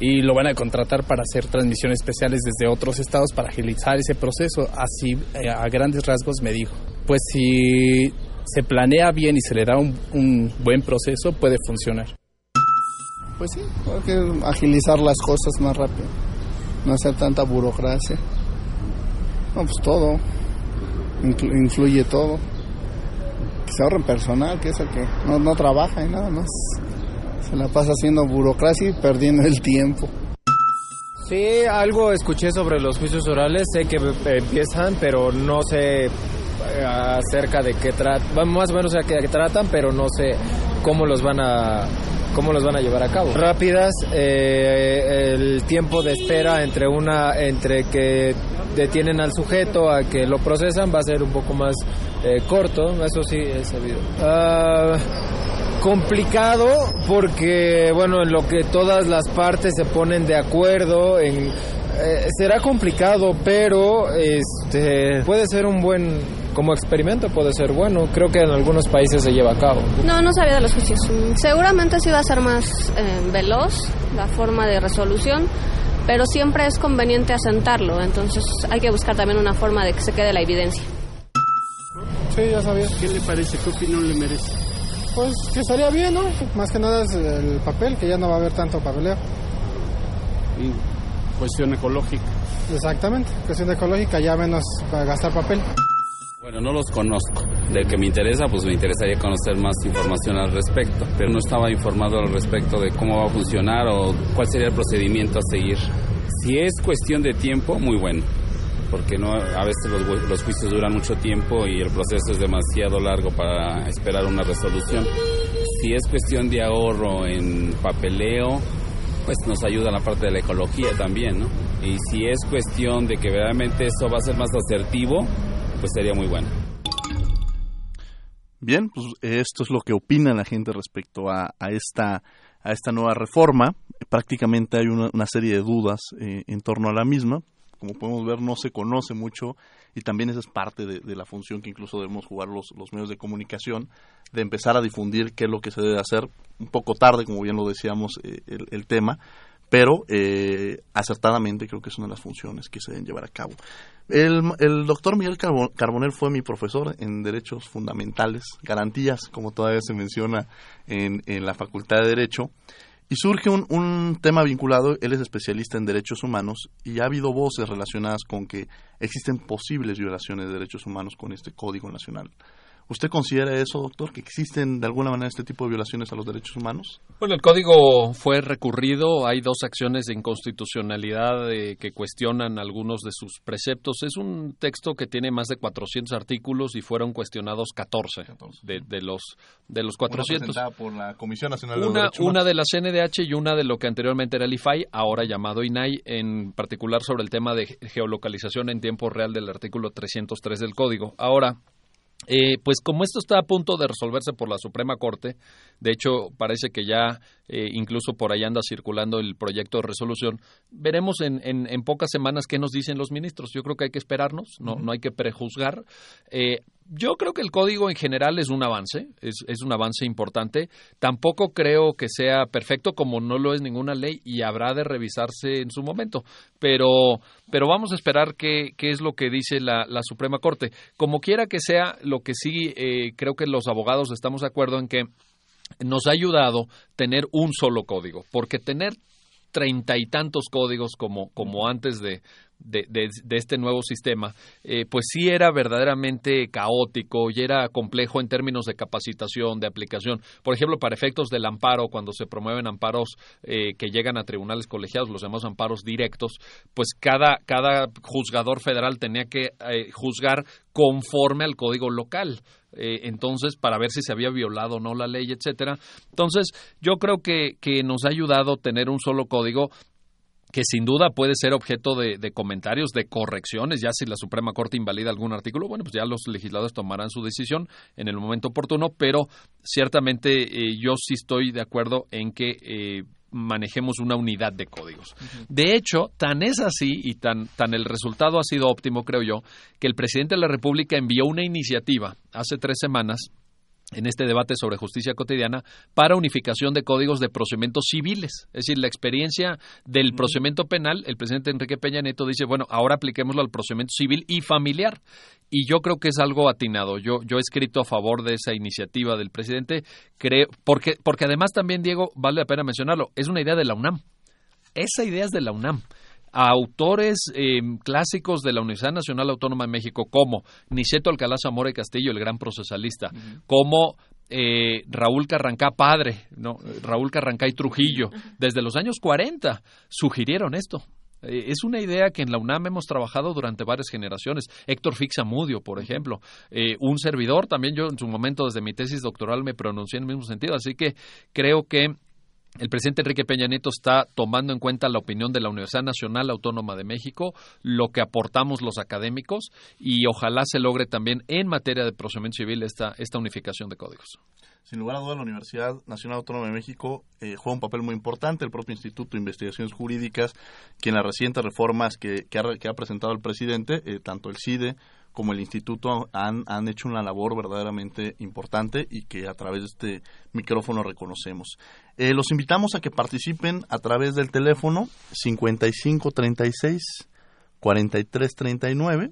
y lo van a contratar para hacer transmisiones especiales desde otros estados para agilizar ese proceso. Así, eh, a grandes rasgos, me dijo. Pues si se planea bien y se le da un, buen proceso, puede funcionar. Pues sí, hay que agilizar las cosas más rápido, no hacer tanta burocracia. No, pues todo, influye todo que se ahorren personal, que es el que no, no trabaja y nada más. Se la pasa haciendo burocracia y perdiendo el tiempo. Sí, algo escuché sobre los juicios orales, sé que empiezan, pero no sé eh, acerca de qué tratan, más o menos de qué tratan, pero no sé cómo los van a cómo los van a llevar a cabo. Rápidas, eh, el tiempo de espera entre una entre que detienen al sujeto a que lo procesan va a ser un poco más eh, corto, eso sí he sabido. Ah, complicado porque, bueno, en lo que todas las partes se ponen de acuerdo, en, eh, será complicado, pero este, puede ser un buen, como experimento puede ser bueno. Creo que en algunos países se lleva a cabo. No, no sabía de los juicios. Seguramente sí va a ser más eh, veloz la forma de resolución pero siempre es conveniente asentarlo, entonces hay que buscar también una forma de que se quede la evidencia. Sí, ya sabía. ¿Qué le parece? ¿Qué opinión le merece? Pues que estaría bien, ¿no? Más que nada es el papel, que ya no va a haber tanto papeleo. Y cuestión ecológica. Exactamente, cuestión ecológica, ya menos para gastar papel. Bueno, no los conozco. De que me interesa, pues me interesaría conocer más información al respecto, pero no estaba informado al respecto de cómo va a funcionar o cuál sería el procedimiento a seguir. Si es cuestión de tiempo, muy bueno, porque no a veces los, los juicios duran mucho tiempo y el proceso es demasiado largo para esperar una resolución. Si es cuestión de ahorro en papeleo, pues nos ayuda la parte de la ecología también, ¿no? Y si es cuestión de que realmente eso va a ser más asertivo, pues sería muy bueno. Bien, pues esto es lo que opina la gente respecto a, esta a esta nueva reforma. Prácticamente hay una, serie de dudas eh, en torno a la misma. Como podemos ver, no se conoce mucho y también esa es parte de, la función que incluso debemos jugar los, los, medios de comunicación, de empezar a difundir qué es lo que se debe hacer. Un poco tarde, como bien lo decíamos, eh, el, tema, pero eh, acertadamente creo que es una de las funciones que se deben llevar a cabo. El, doctor Miguel Carbonel fue mi profesor en Derechos Fundamentales, garantías, como todavía se menciona en, en la Facultad de Derecho, y surge un, un, tema vinculado, él es especialista en derechos humanos y ha habido voces relacionadas con que existen posibles violaciones de derechos humanos con este Código Nacional ¿Usted considera eso, doctor, que existen de alguna manera este tipo de violaciones a los derechos humanos? Bueno, el código fue recurrido, hay dos acciones de inconstitucionalidad eh, que cuestionan algunos de sus preceptos. Es un texto que tiene más de 400 artículos y fueron cuestionados 14, De, de, los de los 400. Una por la Comisión Nacional de una, Humanos. de la CNDH y una de lo que anteriormente era el IFAI, ahora llamado INAI, en particular sobre el tema de geolocalización en tiempo real del artículo 303 del código. Ahora, eh, pues como esto está a punto de resolverse por la Suprema Corte, de hecho parece que ya eh, incluso por ahí anda circulando el proyecto de resolución, veremos en, en, en, pocas semanas qué nos dicen los ministros. Yo creo que hay que esperarnos, no, no hay que prejuzgar. Eh, yo creo que el código en general es un avance, es, es, un avance importante. Tampoco creo que sea perfecto como no lo es ninguna ley y habrá de revisarse en su momento. Pero, pero vamos a esperar qué, qué es lo que dice la, la, Suprema Corte. Como quiera que sea, lo que sí eh, creo que los abogados estamos de acuerdo en que nos ha ayudado tener un solo código, porque tener treinta y tantos códigos como, como antes de, de, de, este nuevo sistema, eh, pues sí era verdaderamente caótico y era complejo en términos de capacitación, de aplicación. Por ejemplo, para efectos del amparo, cuando se promueven amparos eh, que llegan a tribunales colegiados, los llamamos amparos directos, pues cada, cada juzgador federal tenía que eh, juzgar conforme al código local. Eh, entonces, para ver si se había violado o no la ley, etcétera. Entonces, yo creo que, que nos ha ayudado tener un solo código que sin duda puede ser objeto de, de, comentarios, de correcciones, ya si la Suprema Corte invalida algún artículo, bueno, pues ya los legisladores tomarán su decisión en el momento oportuno, pero ciertamente eh, yo sí estoy de acuerdo en que eh, manejemos una unidad de códigos. Uh -huh. De hecho, tan es así y tan, tan el resultado ha sido óptimo, creo yo, que el presidente de la República envió una iniciativa hace tres semanas en este debate sobre justicia cotidiana para unificación de códigos de procedimientos civiles. Es decir, la experiencia del procedimiento penal, el presidente Enrique Peña Nieto dice, bueno, ahora apliquémoslo al procedimiento civil y familiar. Y yo creo que es algo atinado. Yo, yo he escrito a favor de esa iniciativa del presidente, creo, porque, porque además también, Diego, vale la pena mencionarlo, es una idea de la UNAM. Esa idea es de la UNAM a autores eh, clásicos de la Universidad Nacional Autónoma de México como Niceto Alcalá Zamora y Castillo, el gran procesalista, uh -huh. como eh, Raúl Carrancá padre, no, Raúl Carrancá y Trujillo, desde los años 40 sugirieron esto. Eh, es una idea que en la UNAM hemos trabajado durante varias generaciones. Héctor Fixamudio, por ejemplo. Eh, un servidor, también yo en su momento desde mi tesis doctoral me pronuncié en el mismo sentido. Así que creo que el presidente Enrique Peña Nieto está tomando en cuenta la opinión de la Universidad Nacional Autónoma de México, lo que aportamos los académicos y ojalá se logre también en materia de procedimiento civil esta, esta unificación de códigos. Sin lugar a duda, la Universidad Nacional Autónoma de México eh, juega un papel muy importante, el propio Instituto de Investigaciones Jurídicas, que en las recientes reformas que, que, ha, que ha, presentado el presidente, eh, tanto el CIDE como el instituto han, han, hecho una labor verdaderamente importante y que a través de este micrófono reconocemos. Eh, los invitamos a que participen a través del teléfono 5536 4339,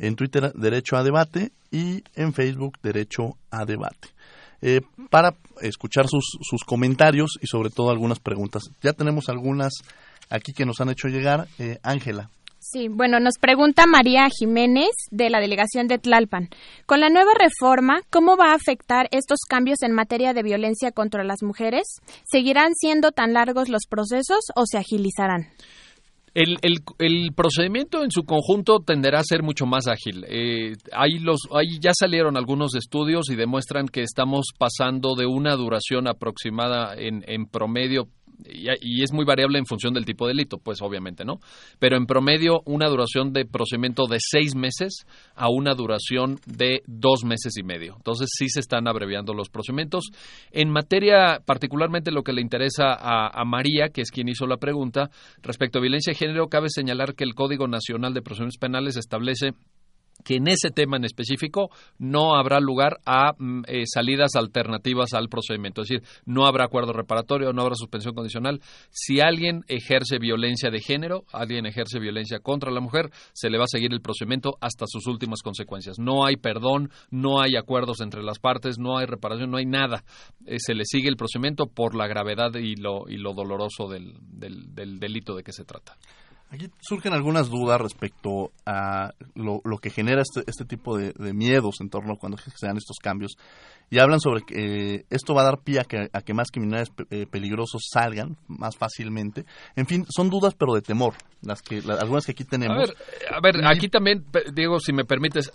en Twitter Derecho a Debate y en Facebook Derecho a Debate. Eh, para escuchar sus, sus comentarios y sobre todo algunas preguntas. Ya tenemos algunas aquí que nos han hecho llegar. Ángela. Eh, Sí, bueno, nos pregunta María Jiménez de la delegación de Tlalpan. Con la nueva reforma, ¿cómo va a afectar estos cambios en materia de violencia contra las mujeres? ¿Seguirán siendo tan largos los procesos o se agilizarán? El, procedimiento en su conjunto tenderá a ser mucho más ágil. Eh, hay los, hay, ya salieron algunos estudios y demuestran que estamos pasando de una duración aproximada en, en promedio y, es muy variable en función del tipo de delito, pues obviamente, ¿no? Pero en promedio una duración de procedimiento de seis meses a una duración de dos meses y medio. Entonces sí se están abreviando los procedimientos. En materia, particularmente lo que le interesa a, a María, que es quien hizo la pregunta, respecto a violencia de género, cabe señalar que el Código Nacional de Procedimientos Penales establece que en ese tema en específico no habrá lugar a mm, eh, salidas alternativas al procedimiento, es decir, no habrá acuerdo reparatorio, no habrá suspensión condicional. Si alguien ejerce violencia de género, alguien ejerce violencia contra la mujer, se le va a seguir el procedimiento hasta sus últimas consecuencias. No hay perdón, no hay acuerdos entre las partes, no hay reparación, no hay nada. Eh, se le sigue el procedimiento por la gravedad y lo, y lo doloroso del, del, del delito de que se trata. Aquí surgen algunas dudas respecto a lo, lo que genera este, este tipo de, de, miedos en torno a cuando se dan estos cambios. Y hablan sobre que eh, esto va a dar pie a que, a que más criminales pe eh, peligrosos salgan más fácilmente. En fin, son dudas pero de temor, las que algunas que aquí tenemos. A ver, a ver y, aquí también, Diego, si me permites,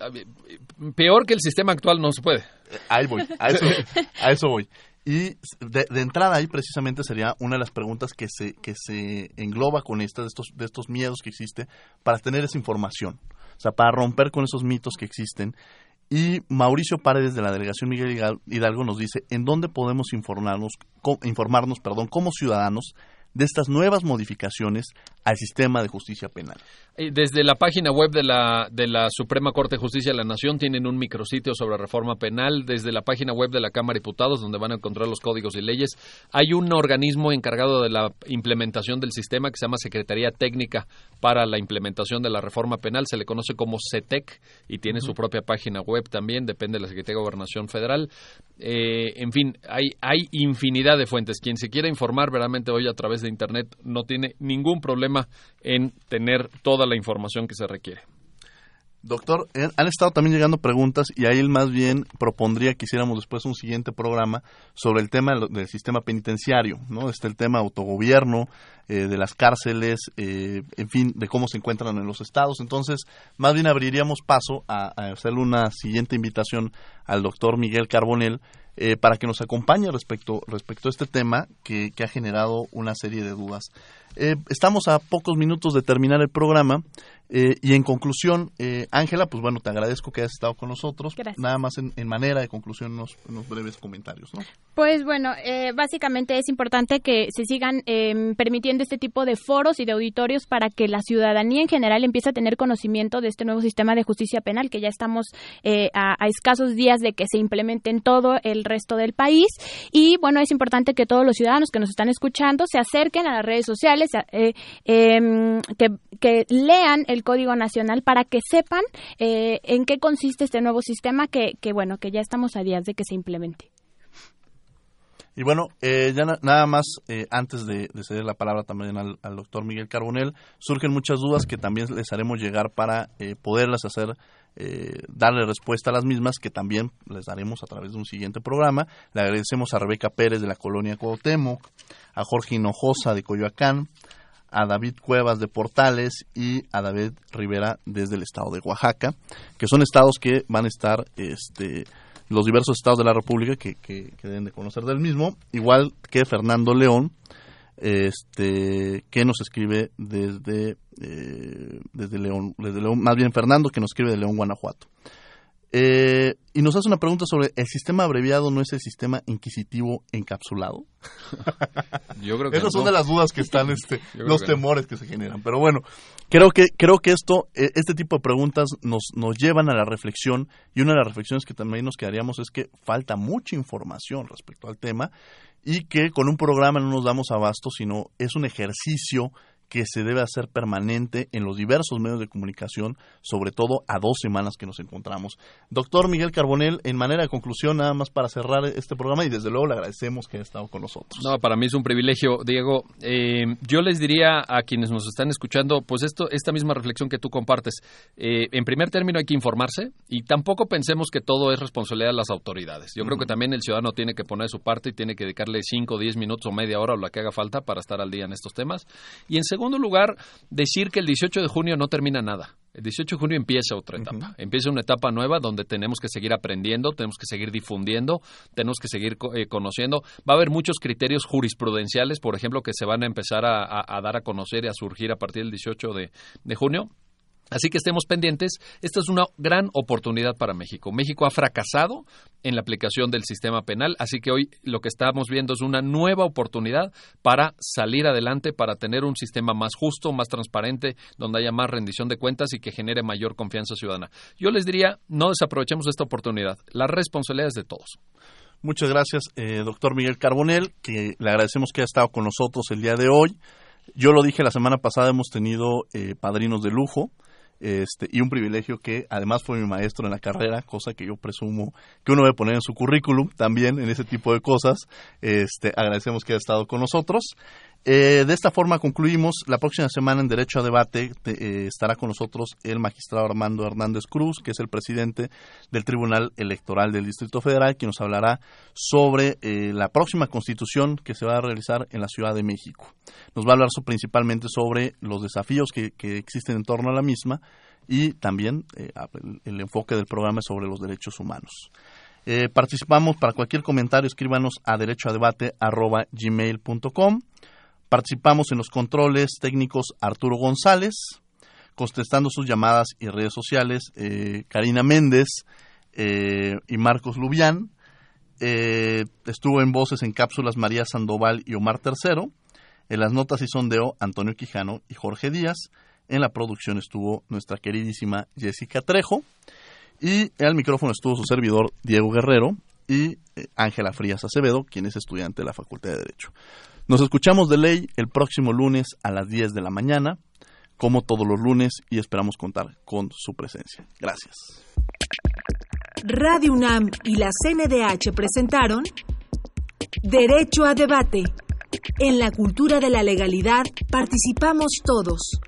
peor que el sistema actual no se puede. Ahí voy, a eso, a eso voy. Y de, entrada ahí precisamente sería una de las preguntas que se, que se engloba con esta, de estos, de estos miedos que existe, para tener esa información. O sea, para romper con esos mitos que existen. Y Mauricio Paredes de la Delegación Miguel Hidalgo nos dice en dónde podemos informarnos, informarnos perdón, como ciudadanos de estas nuevas modificaciones al sistema de justicia penal. Desde la página web de la, de la Suprema Corte de Justicia de la Nación tienen un micrositio sobre reforma penal. Desde la página web de la Cámara de Diputados, donde van a encontrar los códigos y leyes, hay un organismo encargado de la implementación del sistema que se llama Secretaría Técnica para la implementación de la reforma penal. Se le conoce como CETEC y tiene uh -huh. su propia página web también, depende de la Secretaría de Gobernación Federal. Eh, en fin, hay, hay infinidad de fuentes. Quien se quiera informar verdaderamente hoy a través de Internet no tiene ningún problema en tener toda la información que se requiere. Doctor, eh, han estado también llegando preguntas y ahí más bien propondría que hiciéramos después un siguiente programa sobre el tema del, del sistema penitenciario, ¿no? Este el tema autogobierno, eh, de las cárceles, eh, en fin, de cómo se encuentran en los estados. Entonces, más bien abriríamos paso a, a hacerle una siguiente invitación al doctor Miguel Carbonel eh, para que nos acompañe respecto, respecto a este tema que, que ha generado una serie de dudas. Eh, estamos a pocos minutos de terminar el programa eh, y en conclusión, Ángela, pues bueno, te agradezco que hayas estado con nosotros. Gracias. Nada más en, en manera de conclusión, unos, unos, breves comentarios. ¿no? Pues bueno, básicamente es importante que se sigan em, permitiendo este tipo de foros y de auditorios para que la ciudadanía en general empiece a tener conocimiento de este nuevo sistema de justicia penal que ya estamos a, a escasos días de que se implemente en todo el resto del país. Y bueno, es importante que todos los ciudadanos que nos están escuchando se acerquen a las redes sociales, eh, eh, que, que, lean el Código Nacional para que sepan eh, en qué consiste este nuevo sistema que, bueno, que ya estamos a días de que se implemente. Y bueno, eh, ya na nada más, eh, antes de, de, ceder la palabra también al, al, doctor Miguel Carbonel, surgen muchas dudas que también les haremos llegar para eh, poderlas hacer, eh, darle respuesta a las mismas, que también les daremos a través de un siguiente programa. Le agradecemos a Rebeca Pérez de la colonia Cuauhtémoc, a Jorge Hinojosa de Coyoacán, a David Cuevas de Portales y a David Rivera desde el estado de Oaxaca, que son estados que van a estar este, los diversos estados de la República que, que, que, deben de conocer del mismo, igual que Fernando León, este, que nos escribe desde, eh, desde, León, desde León, más bien Fernando, que nos escribe de León, Guanajuato. Eh, y nos hace una pregunta sobre el sistema abreviado no es el sistema inquisitivo encapsulado. Yo creo que Esas no. son de las dudas que están, este, los que temores no. que se generan. Pero bueno, creo que creo que esto, eh, este tipo de preguntas nos nos llevan a la reflexión y una de las reflexiones que también nos quedaríamos es que falta mucha información respecto al tema y que con un programa no nos damos abasto, sino es un ejercicio que se debe hacer permanente en los diversos medios de comunicación, sobre todo a dos semanas que nos encontramos. Doctor Miguel Carbonel, en manera de conclusión, nada más para cerrar este programa y desde luego le agradecemos que haya estado con nosotros. No, para mí es un privilegio, Diego. Eh, yo les diría a quienes nos están escuchando, pues esto, esta misma reflexión que tú compartes. Eh, en primer término hay que informarse y tampoco pensemos que todo es responsabilidad de las autoridades. Yo uh -huh. creo que también el ciudadano tiene que poner su parte y tiene que dedicarle 5, 10 minutos o media hora o la que haga falta para estar al día en estos temas. Y en segundo lugar, decir que el 18 de junio no termina nada. El 18 de junio empieza otra etapa. Uh -huh. Empieza una etapa nueva donde tenemos que seguir aprendiendo, tenemos que seguir difundiendo, tenemos que seguir eh, conociendo. Va a haber muchos criterios jurisprudenciales, por ejemplo, que se van a empezar a, a, a dar a conocer y a surgir a partir del 18 de, de junio. Así que estemos pendientes. Esta es una gran oportunidad para México. México ha fracasado en la aplicación del sistema penal, así que hoy lo que estamos viendo es una nueva oportunidad para salir adelante, para tener un sistema más justo, más transparente, donde haya más rendición de cuentas y que genere mayor confianza ciudadana. Yo les diría, no desaprovechemos esta oportunidad. La responsabilidad es de todos. Muchas gracias, eh, doctor Miguel Carbonel, que le agradecemos que haya estado con nosotros el día de hoy. Yo lo dije la semana pasada, hemos tenido eh, padrinos de lujo este, y un privilegio que además fue mi maestro en la carrera, cosa que yo presumo que uno debe poner en su currículum también en ese tipo de cosas. Este, agradecemos que haya estado con nosotros. Eh, de esta forma concluimos. La próxima semana en Derecho a Debate eh, estará con nosotros el magistrado Armando Hernández Cruz, que es el presidente del Tribunal Electoral del Distrito Federal, quien nos hablará sobre eh, la próxima constitución que se va a realizar en la Ciudad de México. Nos va a hablar principalmente sobre los desafíos que, existen en torno a la misma y también el, enfoque del programa sobre los derechos humanos. participamos para cualquier comentario, escríbanos a derechoadebate.gmail.com. Participamos en los controles técnicos Arturo González, contestando sus llamadas y redes sociales eh, Karina Méndez eh, y Marcos Lubián. Eh, estuvo en voces en cápsulas María Sandoval y Omar Tercero. En las notas y sondeo Antonio Quijano y Jorge Díaz. En la producción estuvo nuestra queridísima Jessica Trejo. Y al micrófono estuvo su servidor Diego Guerrero y Ángela Frías Acevedo, quien es estudiante de la Facultad de Derecho. Nos escuchamos de ley el próximo lunes a las 10 de la mañana, como todos los lunes, y esperamos contar con su presencia. Gracias. Radio UNAM y la CNDH presentaron Derecho a Debate. En la cultura de la legalidad participamos todos.